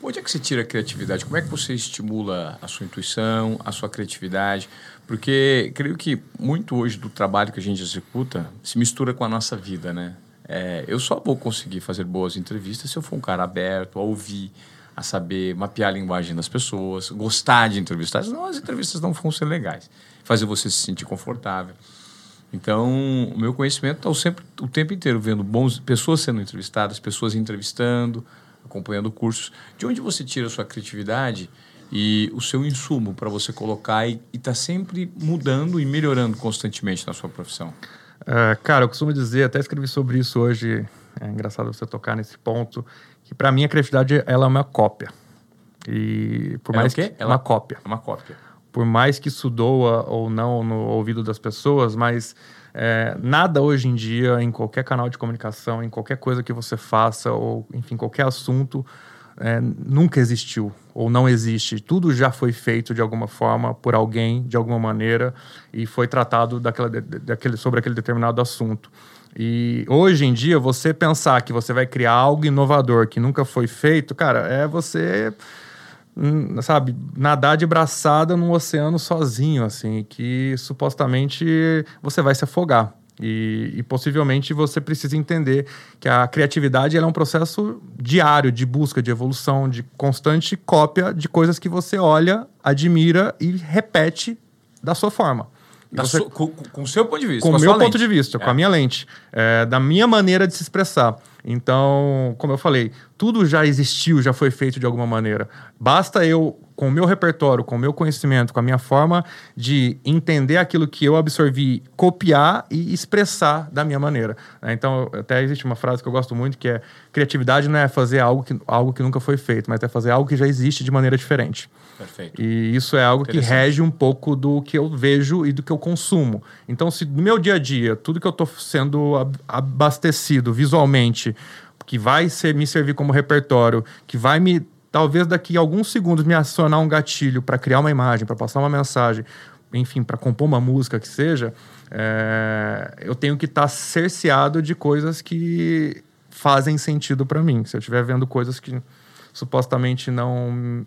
Onde é que você tira a criatividade? Como é que você estimula a sua intuição, a sua criatividade? Porque creio que muito hoje do trabalho que a gente executa se mistura com a nossa vida, né? É, eu só vou conseguir fazer boas entrevistas se eu for um cara aberto a ouvir, a saber mapear a linguagem das pessoas, gostar de entrevistar. Senão as entrevistas não vão ser legais. Fazer você se sentir confortável. Então, o meu conhecimento está sempre o tempo inteiro vendo bons pessoas sendo entrevistadas, pessoas entrevistando, acompanhando cursos. De onde você tira a sua criatividade e o seu insumo para você colocar e estar tá sempre mudando e melhorando constantemente na sua profissão? Uh, cara, eu costumo dizer, até escrevi sobre isso hoje, é engraçado você tocar nesse ponto, que para mim a criatividade ela é uma cópia. E por ela mais é que ela é uma cópia. É uma cópia. Por mais que isso doa ou não no ouvido das pessoas, mas é, nada hoje em dia, em qualquer canal de comunicação, em qualquer coisa que você faça, ou enfim, qualquer assunto, é, nunca existiu ou não existe. Tudo já foi feito de alguma forma por alguém, de alguma maneira, e foi tratado daquela, daquele, sobre aquele determinado assunto. E hoje em dia, você pensar que você vai criar algo inovador que nunca foi feito, cara, é você, hum, sabe, nadar de braçada num oceano sozinho, assim, que supostamente você vai se afogar. E, e, possivelmente você precisa entender que a criatividade é um processo diário de busca, de evolução, de constante cópia de coisas que você olha, admira e repete da sua forma. Você, com o seu ponto de vista. Com o meu ponto lente. de vista, é. com a minha lente. É, da minha maneira de se expressar. Então, como eu falei, tudo já existiu, já foi feito de alguma maneira. Basta eu, com o meu repertório, com o meu conhecimento, com a minha forma de entender aquilo que eu absorvi, copiar e expressar da minha maneira. Né? Então, até existe uma frase que eu gosto muito que é: criatividade não é fazer algo que, algo que nunca foi feito, mas é fazer algo que já existe de maneira diferente. Perfeito. E isso é algo que rege um pouco do que eu vejo e do que eu consumo. Então, se no meu dia a dia, tudo que eu estou sendo abastecido visualmente, que vai ser, me servir como repertório, que vai me, talvez daqui a alguns segundos, me acionar um gatilho para criar uma imagem, para passar uma mensagem, enfim, para compor uma música que seja, é, eu tenho que estar tá cerceado de coisas que fazem sentido para mim. Se eu estiver vendo coisas que supostamente não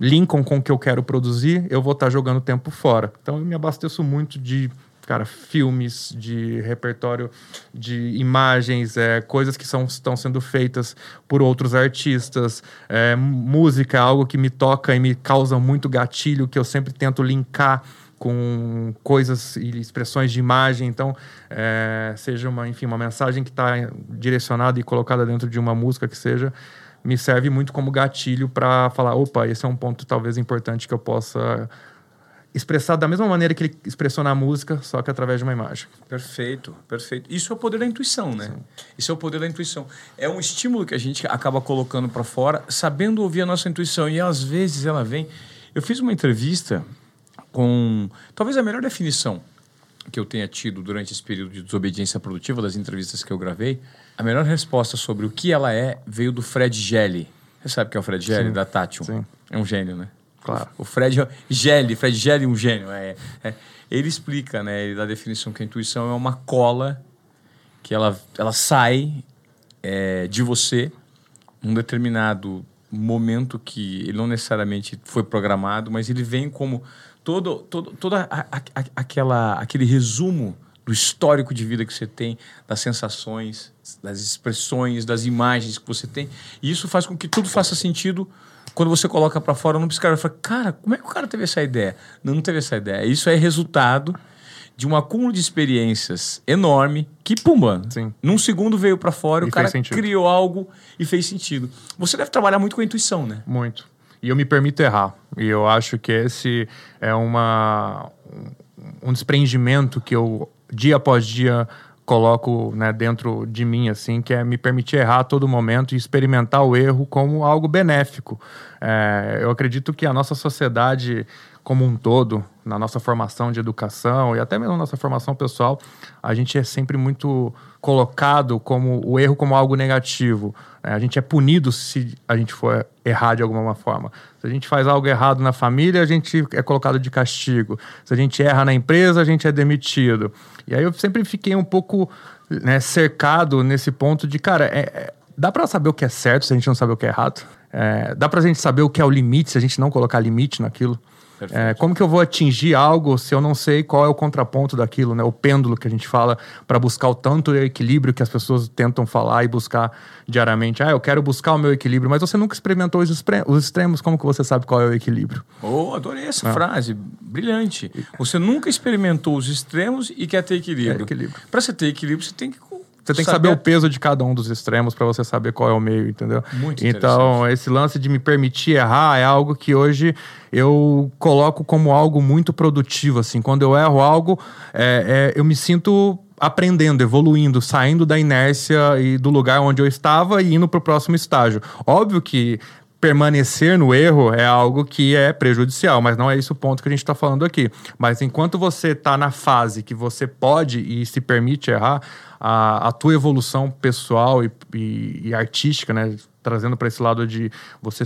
linkam com o que eu quero produzir, eu vou estar tá jogando tempo fora. Então eu me abasteço muito de cara, filmes, de repertório de imagens, é, coisas que são, estão sendo feitas por outros artistas, é, música, é algo que me toca e me causa muito gatilho, que eu sempre tento linkar com coisas e expressões de imagem, então é, seja uma, enfim, uma mensagem que está direcionada e colocada dentro de uma música que seja, me serve muito como gatilho para falar, opa, esse é um ponto talvez importante que eu possa expressar da mesma maneira que ele expressou na música, só que através de uma imagem. Perfeito, perfeito. Isso é o poder da intuição, né? Sim. Isso é o poder da intuição. É um estímulo que a gente acaba colocando para fora, sabendo ouvir a nossa intuição. E às vezes ela vem. Eu fiz uma entrevista com talvez a melhor definição que eu tenha tido durante esse período de desobediência produtiva, das entrevistas que eu gravei. A melhor resposta sobre o que ela é veio do Fred Gelli. Você sabe quem é o Fred Gelli, da Tatium? Sim. É um gênio, né? Claro. O Fred Gelli, Fred Gelli, um gênio. É, é, ele explica, né? Ele dá a definição que a intuição é uma cola que ela, ela sai é, de você num determinado momento que ele não necessariamente foi programado, mas ele vem como todo, todo, toda a, a, aquela, aquele resumo do histórico de vida que você tem, das sensações, das expressões, das imagens que você tem. E isso faz com que tudo faça sentido quando você coloca para fora, não precisa fala, cara, como é que o cara teve essa ideia? Não, não teve essa ideia. Isso é resultado de um acúmulo de experiências enorme que, pumba, Sim. num segundo veio para fora, e o cara criou algo e fez sentido. Você deve trabalhar muito com a intuição, né? Muito. E eu me permito errar. E eu acho que esse é uma, um desprendimento que eu, dia após dia, coloco né, dentro de mim, assim, que é me permitir errar a todo momento e experimentar o erro como algo benéfico. É, eu acredito que a nossa sociedade como um todo, na nossa formação de educação e até mesmo na nossa formação pessoal, a gente é sempre muito colocado como o erro como algo negativo. É, a gente é punido se a gente for errar de alguma forma. Se a gente faz algo errado na família, a gente é colocado de castigo. Se a gente erra na empresa, a gente é demitido. E aí eu sempre fiquei um pouco né, cercado nesse ponto de, cara, é, é, dá para saber o que é certo se a gente não sabe o que é errado? É, dá pra gente saber o que é o limite se a gente não colocar limite naquilo? É, como que eu vou atingir algo se eu não sei qual é o contraponto daquilo, né? O pêndulo que a gente fala para buscar o tanto equilíbrio que as pessoas tentam falar e buscar diariamente. Ah, eu quero buscar o meu equilíbrio, mas você nunca experimentou os, os extremos, como que você sabe qual é o equilíbrio? Oh, adorei essa é. frase, brilhante. Você nunca experimentou os extremos e quer ter equilíbrio. É equilíbrio. Para você ter equilíbrio, você tem que você tem que saber, saber o peso de cada um dos extremos para você saber qual é o meio, entendeu? Muito Então, esse lance de me permitir errar é algo que hoje eu coloco como algo muito produtivo. Assim, quando eu erro algo, é, é, eu me sinto aprendendo, evoluindo, saindo da inércia e do lugar onde eu estava e indo para o próximo estágio. Óbvio que permanecer no erro é algo que é prejudicial, mas não é esse o ponto que a gente está falando aqui. Mas enquanto você está na fase que você pode e se permite errar, a, a tua evolução pessoal e, e, e artística, né? Trazendo para esse lado de você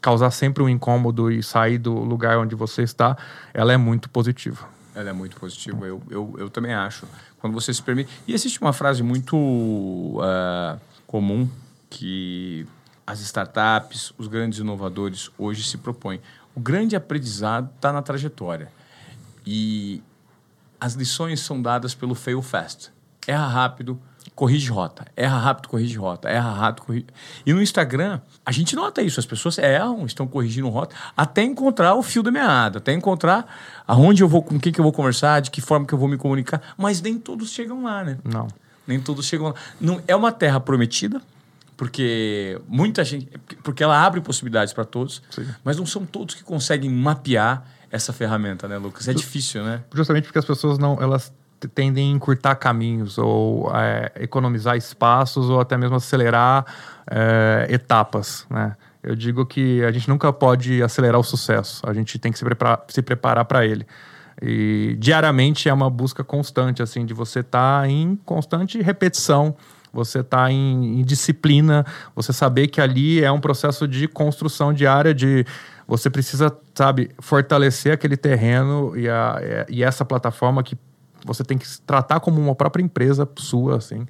causar sempre um incômodo e sair do lugar onde você está, ela é muito positiva. Ela é muito positiva, eu, eu, eu também acho. Quando você se permite. E existe uma frase muito uh, comum que as startups, os grandes inovadores hoje se propõem. O grande aprendizado está na trajetória. E as lições são dadas pelo fail fast erra rápido, corrige rota. Erra rápido, corrige rota. Erra rápido, corrige. E no Instagram, a gente nota isso. As pessoas erram, estão corrigindo rota, até encontrar o fio da meada, até encontrar aonde eu vou, com quem que eu vou conversar, de que forma que eu vou me comunicar. Mas nem todos chegam lá, né? Não. Nem todos chegam lá. Não, é uma terra prometida, porque muita gente. Porque ela abre possibilidades para todos, Sim. mas não são todos que conseguem mapear essa ferramenta, né, Lucas? É difícil, né? Justamente porque as pessoas não. Elas tendem a encurtar caminhos ou é, economizar espaços ou até mesmo acelerar é, etapas, né? Eu digo que a gente nunca pode acelerar o sucesso, a gente tem que se preparar, se preparar para ele. E diariamente é uma busca constante, assim, de você estar tá em constante repetição, você estar tá em, em, disciplina, você saber que ali é um processo de construção diária, de você precisa, sabe, fortalecer aquele terreno e, a, e essa plataforma que você tem que tratar como uma própria empresa sua, assim,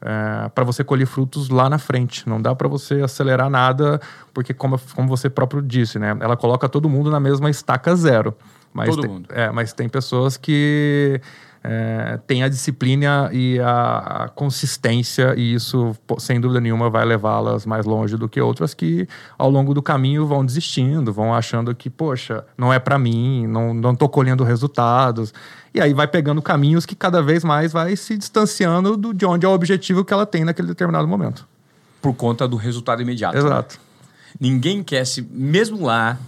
é, para você colher frutos lá na frente. Não dá para você acelerar nada, porque como, como você próprio disse, né? Ela coloca todo mundo na mesma estaca zero. Mas todo tem, mundo. É, mas tem pessoas que é, tem a disciplina e a, a, consistência, e isso, sem dúvida nenhuma, vai levá-las mais longe do que outras que, ao longo do caminho, vão desistindo, vão achando que, poxa, não é para mim, não, não tô colhendo resultados. E aí vai pegando caminhos que cada vez mais vai se distanciando do, de onde é o objetivo que ela tem naquele determinado momento. Por conta do resultado imediato. Exato. Né? Ninguém quer se. Mesmo lá.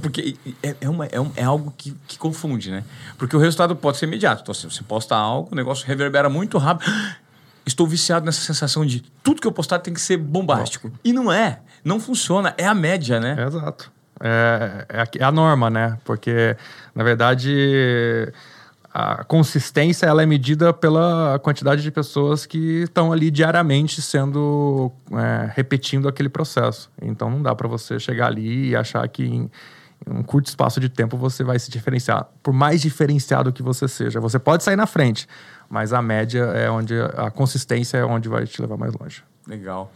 Porque é, é, uma, é, um, é algo que, que, confunde, né? Porque o resultado pode ser imediato. Então, assim, você posta algo, o negócio reverbera muito rápido. Estou viciado nessa sensação de tudo que eu postar tem que ser bombástico. E não é. Não funciona. É a média, né? É, exato. É, é, é a norma, né? Porque, na verdade a consistência ela é medida pela quantidade de pessoas que estão ali diariamente sendo é, repetindo aquele processo. Então não dá para você chegar ali e achar que em, em, um curto espaço de tempo você vai se diferenciar. Por mais diferenciado que você seja, você pode sair na frente, mas a média é onde a consistência é onde vai te levar mais longe. Legal.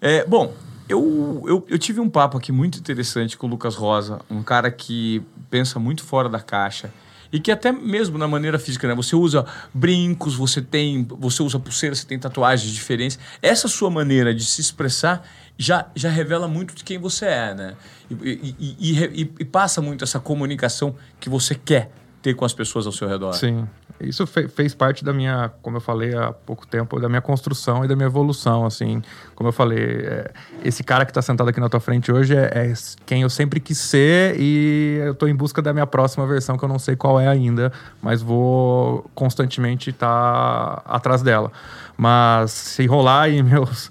É, bom, eu, eu, eu, tive um papo aqui muito interessante com o Lucas Rosa, um cara que pensa muito fora da caixa e que até mesmo na maneira física, né? Você usa brincos, você tem, você usa pulseiras, você tem tatuagens diferentes. Essa sua maneira de se expressar já, já revela muito de quem você é, né? E, e, e, e passa muito essa comunicação que você quer ter com as pessoas ao seu redor. Sim. Isso fe fez parte da minha, como eu falei há pouco tempo, da minha construção e da minha evolução, assim. Como eu falei, é, esse cara que está sentado aqui na tua frente hoje é, é, quem eu sempre quis ser e eu estou em busca da minha próxima versão, que eu não sei qual é ainda, mas vou constantemente estar tá atrás dela. Mas se rolar em meus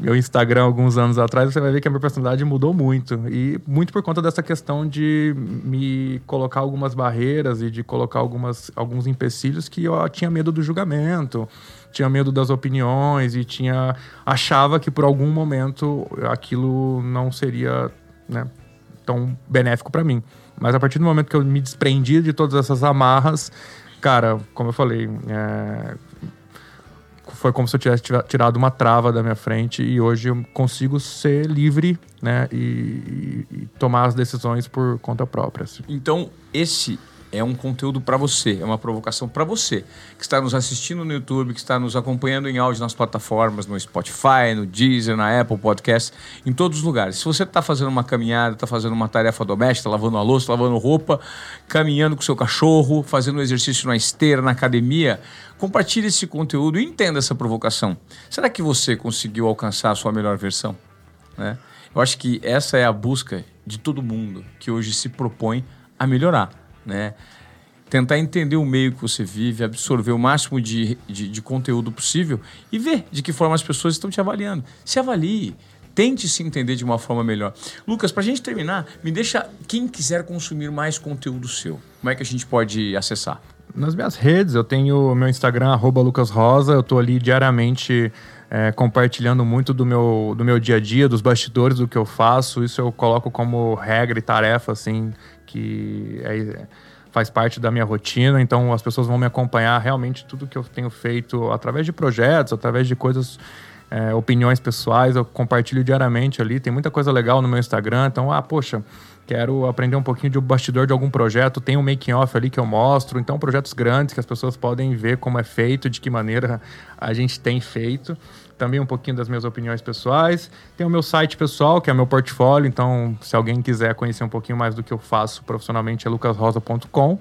meu Instagram alguns anos atrás, você vai ver que a minha personalidade mudou muito. E muito por conta dessa questão de me colocar algumas barreiras e de colocar algumas, alguns empecilhos que eu tinha medo do julgamento, tinha medo das opiniões e tinha achava que por algum momento aquilo não seria né, tão benéfico para mim. Mas a partir do momento que eu me desprendi de todas essas amarras, cara, como eu falei, é, foi como se eu tivesse tirado uma trava da minha frente e hoje eu consigo ser livre, né, e, e, e tomar as decisões por conta própria. Assim. Então, esse é um conteúdo para você, é uma provocação para você que está nos assistindo no YouTube, que está nos acompanhando em áudio nas plataformas, no Spotify, no Deezer, na Apple Podcast, em todos os lugares. Se você está fazendo uma caminhada, está fazendo uma tarefa doméstica, lavando a louça, lavando roupa, caminhando com seu cachorro, fazendo um exercício na esteira, na academia, compartilhe esse conteúdo e entenda essa provocação. Será que você conseguiu alcançar a sua melhor versão? Né? Eu acho que essa é a busca de todo mundo que hoje se propõe a melhorar né? Tentar entender o meio que você vive, absorver o máximo de, de, de conteúdo possível e ver de que forma as pessoas estão te avaliando. Se avalie, tente se entender de uma forma melhor. Lucas, para a gente terminar, me deixa quem quiser consumir mais conteúdo seu. Como é que a gente pode acessar? Nas minhas redes, eu tenho meu Instagram, lucasrosa, eu estou ali diariamente é, compartilhando muito do meu, do meu dia a dia, dos bastidores, do que eu faço. Isso eu coloco como regra e tarefa, assim, que é, faz parte da minha rotina, então as pessoas vão me acompanhar realmente tudo que eu tenho feito através de projetos, através de coisas, é, opiniões pessoais, eu compartilho diariamente ali, tem muita coisa legal no meu Instagram, então, ah, poxa, quero aprender um pouquinho de bastidor de algum projeto, tem um making off ali que eu mostro, então projetos grandes que as pessoas podem ver como é feito, de que maneira a gente tem feito também um pouquinho das minhas opiniões pessoais. Tem o meu site pessoal, que é meu portfólio, então se alguém quiser conhecer um pouquinho mais do que eu faço profissionalmente é lucasrosa.com.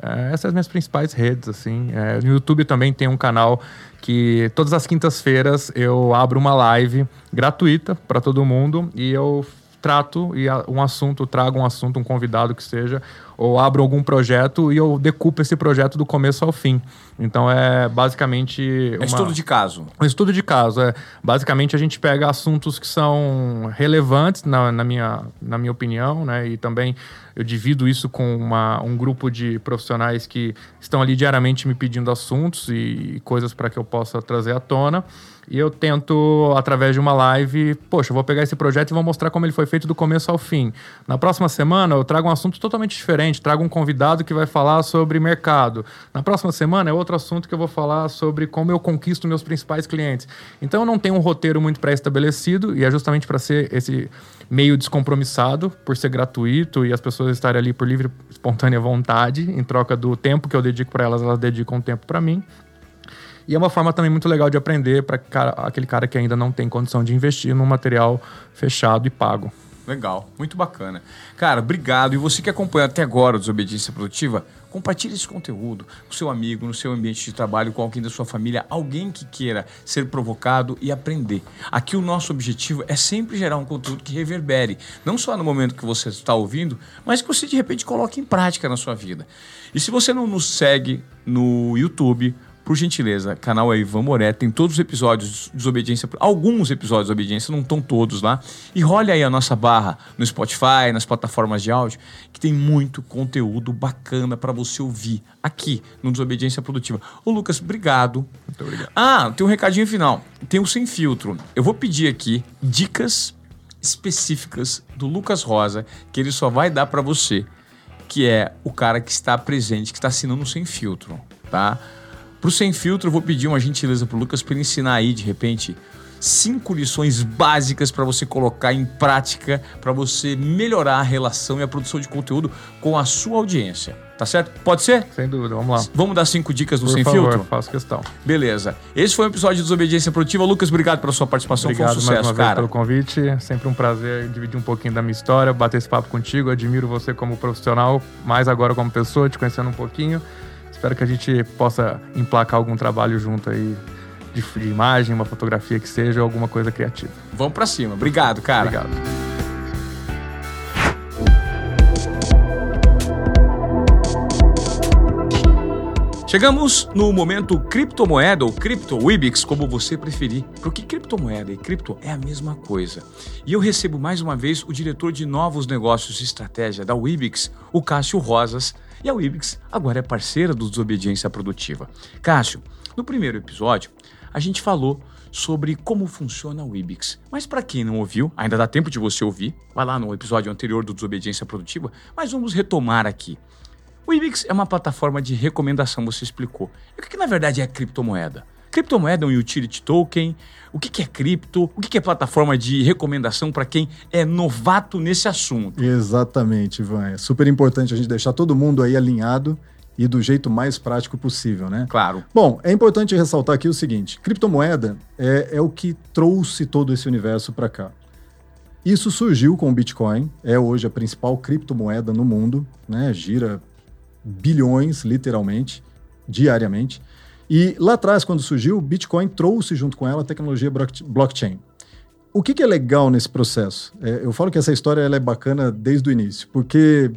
É, essas são as minhas principais redes, assim. É, no YouTube também tem um canal que todas as quintas-feiras eu abro uma live gratuita para todo mundo e eu trato e um assunto, trago um assunto, um convidado que seja, ou abro algum projeto e eu decupo esse projeto do começo ao fim. Então é basicamente. É uma... estudo de caso. Um estudo de caso. É. Basicamente a gente pega assuntos que são relevantes, na, na, minha, na minha opinião, né? E também eu divido isso com uma, um grupo de profissionais que estão ali diariamente me pedindo assuntos e, e coisas para que eu possa trazer à tona. E eu tento, através de uma live, poxa, vou pegar esse projeto e vou mostrar como ele foi feito do começo ao fim. Na próxima semana, eu trago um assunto totalmente diferente, trago um convidado que vai falar sobre mercado. Na próxima semana, é outro assunto que eu vou falar sobre como eu conquisto meus principais clientes. Então, eu não tenho um roteiro muito pré-estabelecido, e é justamente para ser esse meio descompromissado, por ser gratuito e as pessoas estarem ali por livre, espontânea vontade, em troca do tempo que eu dedico para elas, elas dedicam tempo para mim. E é uma forma também muito legal de aprender para aquele cara que ainda não tem condição de investir num material fechado e pago. Legal, muito bacana. Cara, obrigado. E você que acompanha até agora o Desobediência Produtiva, compartilhe esse conteúdo com seu amigo, no seu ambiente de trabalho, com alguém da sua família, alguém que queira ser provocado e aprender. Aqui o nosso objetivo é sempre gerar um conteúdo que reverbere, não só no momento que você está ouvindo, mas que você de repente coloque em prática na sua vida. E se você não nos segue no YouTube, por gentileza, canal é Ivan Moré, tem todos os episódios de Desobediência, alguns episódios de Desobediência, não estão todos lá. E olha aí a nossa barra no Spotify, nas plataformas de áudio, que tem muito conteúdo bacana para você ouvir aqui no Desobediência Produtiva. Ô Lucas, obrigado. Muito obrigado. Ah, tem um recadinho final. Tem o Sem Filtro. Eu vou pedir aqui dicas específicas do Lucas Rosa, que ele só vai dar para você, que é o cara que está presente, que está assinando o Sem Filtro, tá? Pro Sem Filtro, eu vou pedir uma gentileza pro Lucas para ele ensinar aí, de repente, cinco lições básicas para você colocar em prática, para você melhorar a relação e a produção de conteúdo com a sua audiência. Tá certo? Pode ser? Sem dúvida, vamos lá. Vamos dar cinco dicas do Por Sem favor, Filtro? faço questão. Beleza. Esse foi um episódio de Desobediência Produtiva. Lucas, obrigado pela sua participação. Obrigado foi um mais sucesso, uma vez cara. pelo convite. Sempre um prazer dividir um pouquinho da minha história, bater esse papo contigo. Admiro você como profissional, mais agora como pessoa, te conhecendo um pouquinho. Espero que a gente possa emplacar algum trabalho junto aí de, imagem, uma fotografia que seja, alguma coisa criativa. Vamos pra cima. Obrigado, cara. Obrigado. Chegamos no momento criptomoeda ou cripto Wibix, como você preferir. Porque criptomoeda e cripto é a mesma coisa. E eu recebo mais uma vez o diretor de novos negócios e estratégia da Wibix, o Cássio Rosas. E a Wibix agora é parceira do Desobediência Produtiva. Cássio, no primeiro episódio, a gente falou sobre como funciona a Wibix. Mas para quem não ouviu, ainda dá tempo de você ouvir. Vai lá no episódio anterior do Desobediência Produtiva, mas vamos retomar aqui. O Ibix é uma plataforma de recomendação, você explicou. E o que, que na verdade é criptomoeda? Criptomoeda é um utility token? O que, que é cripto? O que, que é plataforma de recomendação para quem é novato nesse assunto? Exatamente, Ivan. É super importante a gente deixar todo mundo aí alinhado e do jeito mais prático possível, né? Claro. Bom, é importante ressaltar aqui o seguinte: criptomoeda é, é o que trouxe todo esse universo para cá. Isso surgiu com o Bitcoin, é hoje a principal criptomoeda no mundo, né? Gira bilhões, literalmente, diariamente. E lá atrás, quando surgiu, o Bitcoin trouxe junto com ela a tecnologia block- blockchain. O que, que é legal nesse processo? É, eu falo que essa história é bacana desde o início, porque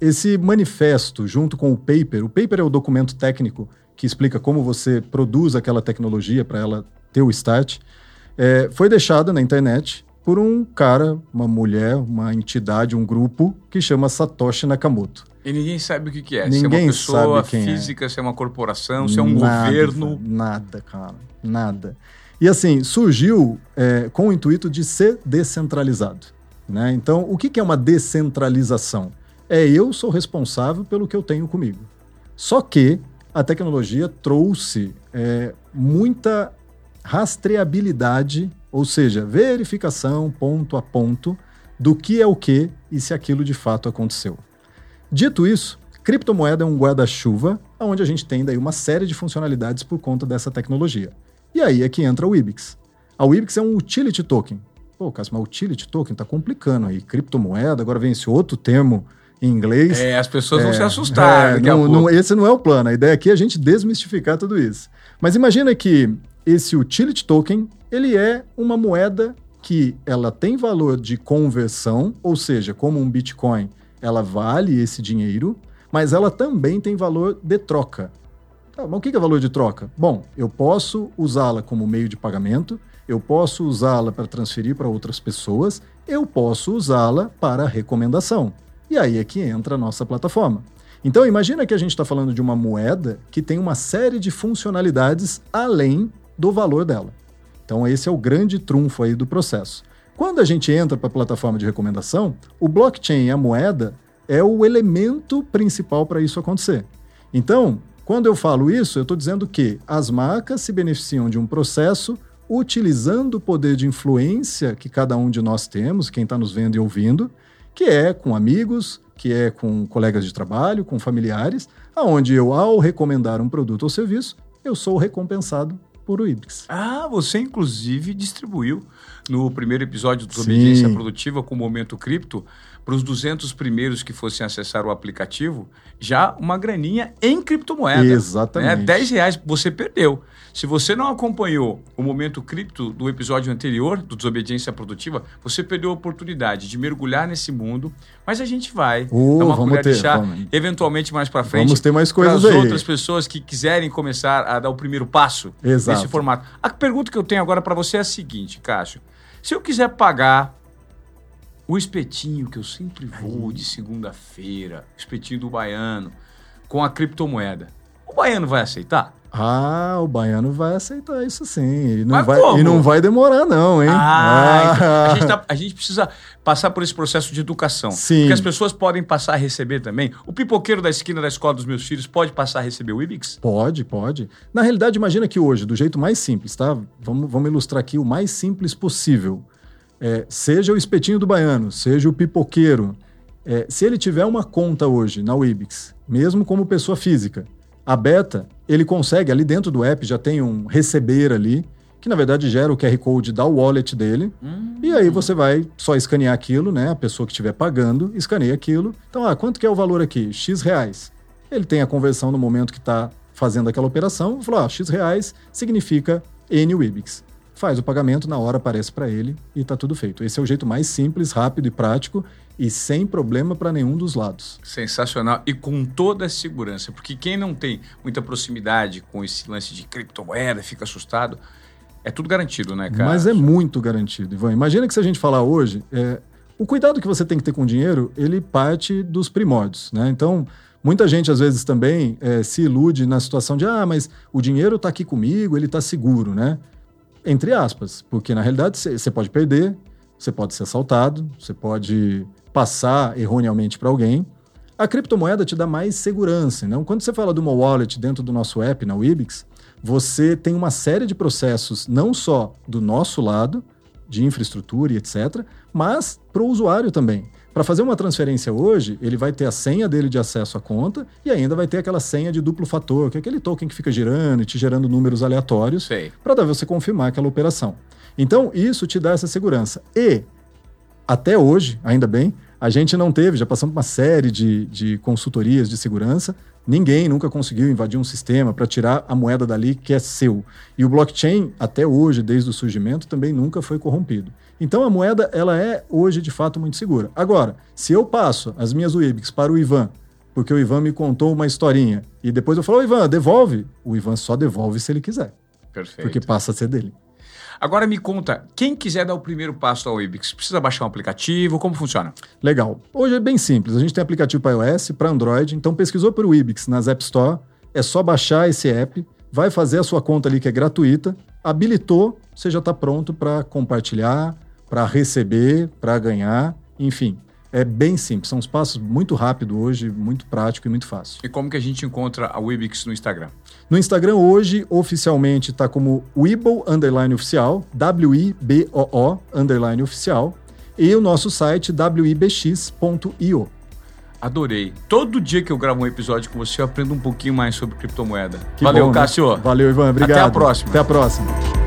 esse manifesto, junto com o paper, o paper é o documento técnico que explica como você produz aquela tecnologia para ela ter o start, é, foi deixada na internet por um cara, uma mulher, uma entidade, um grupo que chama Satoshi Nakamoto. E ninguém sabe o que, que é. se é Ninguém uma pessoa é. física, se é uma corporação, se é um Nada, governo. Nada, cara. Nada. E assim, surgiu é, com o intuito de ser descentralizado. Né? Então, o que, que é uma descentralização? É eu sou responsável pelo que eu tenho comigo. Só que a tecnologia trouxe é, muita rastreabilidade, ou seja, verificação ponto a ponto do que é o que e se aquilo de fato aconteceu. Dito isso, criptomoeda é um guarda-chuva onde a gente tem daí uma série de funcionalidades por conta dessa tecnologia. E aí é que entra o Ibix. A Ibix é um utility token. Pô, Cássio, mas utility token tá complicando aí. Criptomoeda, agora vem esse outro termo em inglês. É, as pessoas vão se assustar É, não- não- esse não é o plano. A ideia aqui é a gente desmistificar tudo isso. Mas imagina que esse utility token, ele é uma moeda que ela tem valor de conversão, ou seja, como um Bitcoin, ela vale esse dinheiro, mas ela também tem valor de troca. Tá, mas o que é valor de troca? Bom, eu posso usá-la como meio de pagamento, eu posso usá-la para transferir para outras pessoas, eu posso usá-la para recomendação. E aí é que entra a nossa plataforma. Então imagina que a gente está falando de uma moeda que tem uma série de funcionalidades além do valor dela. Então esse é o grande trunfo aí do processo. Quando a gente entra para a plataforma de recomendação, o blockchain a moeda é o elemento principal para isso acontecer. Então, quando eu falo isso, eu estou dizendo que as marcas se beneficiam de um processo utilizando o poder de influência que cada um de nós temos, quem está nos vendo e ouvindo, que é com amigos, que é com colegas de trabalho, com familiares, aonde eu, ao recomendar um produto ou serviço, eu sou recompensado Ah, você inclusive distribuiu no primeiro episódio do Obediência Produtiva com o Momento Cripto para os 200 primeiros que fossem acessar o aplicativo, já uma graninha em criptomoeda. Exatamente. Né? 10 reais você perdeu. Se você não acompanhou o momento cripto do episódio anterior, do Desobediência Produtiva, você perdeu a oportunidade de mergulhar nesse mundo, mas a gente vai uh, dar uma vamos colher ter, de chá, vamos. eventualmente mais para frente. Vamos ter mais coisas para as aí. outras pessoas que quiserem começar a dar o primeiro passo Exato. nesse formato. A pergunta que eu tenho agora para você é a seguinte, Cássio. Se eu quiser pagar o espetinho que eu sempre vou de segunda-feira, espetinho do baiano, com a criptomoeda, o baiano vai aceitar? Ah, o baiano vai aceitar isso sim. E não, Mas vai, como? e não vai demorar, não, hein? Ah, então a, gente tá- a gente precisa passar por esse processo de educação. Sim. Porque as pessoas podem passar a receber também. O pipoqueiro da esquina da escola dos meus filhos pode passar a receber o Ibix? Pode, pode. Na realidade, imagina que hoje, do jeito mais simples, tá? Vamos, vamos ilustrar aqui o mais simples possível. É, seja o espetinho do baiano, seja o pipoqueiro. É, se ele tiver uma conta hoje na Wibix, mesmo como pessoa física, a beta, ele consegue, ali dentro do app já tem um receber ali, que na verdade gera o QR Code da wallet dele. E aí você vai só escanear aquilo, né? A pessoa que estiver pagando, escaneia aquilo. Então, ah, quanto que é o valor aqui? X reais. Ele tem a conversão no momento que está fazendo aquela operação. Falou, ah, X reais significa N Wibix. Faz o pagamento, na hora aparece para ele e está tudo feito. Esse é o jeito mais simples, rápido e prático e sem problema para nenhum dos lados. Sensacional e com toda a segurança, porque quem não tem muita proximidade com esse lance de criptomoeda, fica assustado, é tudo garantido, né, cara? Mas é muito garantido, Ivan. Imagina que se a gente falar hoje, é, o cuidado que você tem que ter com o dinheiro, ele parte dos primórdios, né? Então, muita gente às vezes também é, se ilude na situação de, ah, mas o dinheiro está aqui comigo, ele está seguro, né? Entre aspas, porque na realidade você pode perder, você pode ser assaltado, você pode passar erroneamente para alguém. A criptomoeda te dá mais segurança. Então, quando você fala de uma wallet dentro do nosso app, na Wibix, você tem uma série de processos, não só do nosso lado, de infraestrutura e etc., mas para o usuário também. Para fazer uma transferência hoje, ele vai ter a senha dele de acesso à conta e ainda vai ter aquela senha de duplo fator, que é aquele token que fica girando e te gerando números aleatórios para dar você confirmar aquela operação. Então, isso te dá essa segurança. E, até hoje, ainda bem, a gente não teve, já passamos uma série de, de consultorias de segurança, ninguém nunca conseguiu invadir um sistema para tirar a moeda dali que é seu. E o blockchain, até hoje, desde o surgimento, também nunca foi corrompido. Então a moeda, ela é hoje de fato muito segura. Agora, se eu passo as minhas Wibix para o Ivan, porque o Ivan me contou uma historinha, e depois eu falo, "Ô, Ivan, devolve, o Ivan só devolve se ele quiser, Perfeito. porque passa a ser dele. Agora me conta, quem quiser dar o primeiro passo ao Ibix, precisa baixar um aplicativo? Como funciona? Legal. Hoje é bem simples. A gente tem aplicativo para iOS, para Android. Então pesquisou por Wibix nas App Store. É só baixar esse app, vai fazer a sua conta ali que é gratuita, habilitou, você já está pronto para compartilhar, para receber, para ganhar, enfim. É bem simples. São uns passos muito rápidos hoje, muito prático e muito fácil. E como que a gente encontra a Wibix no Instagram? No Instagram hoje, oficialmente, está como Webull Underline Oficial, W-I-B-O-O Underline Oficial, e o nosso site wibx.io. Adorei. Todo dia que eu gravo um episódio com você, eu aprendo um pouquinho mais sobre criptomoeda. Que Valeu, bom, né? Cássio. Valeu, Ivan. Obrigado. Até a próxima. Até a próxima.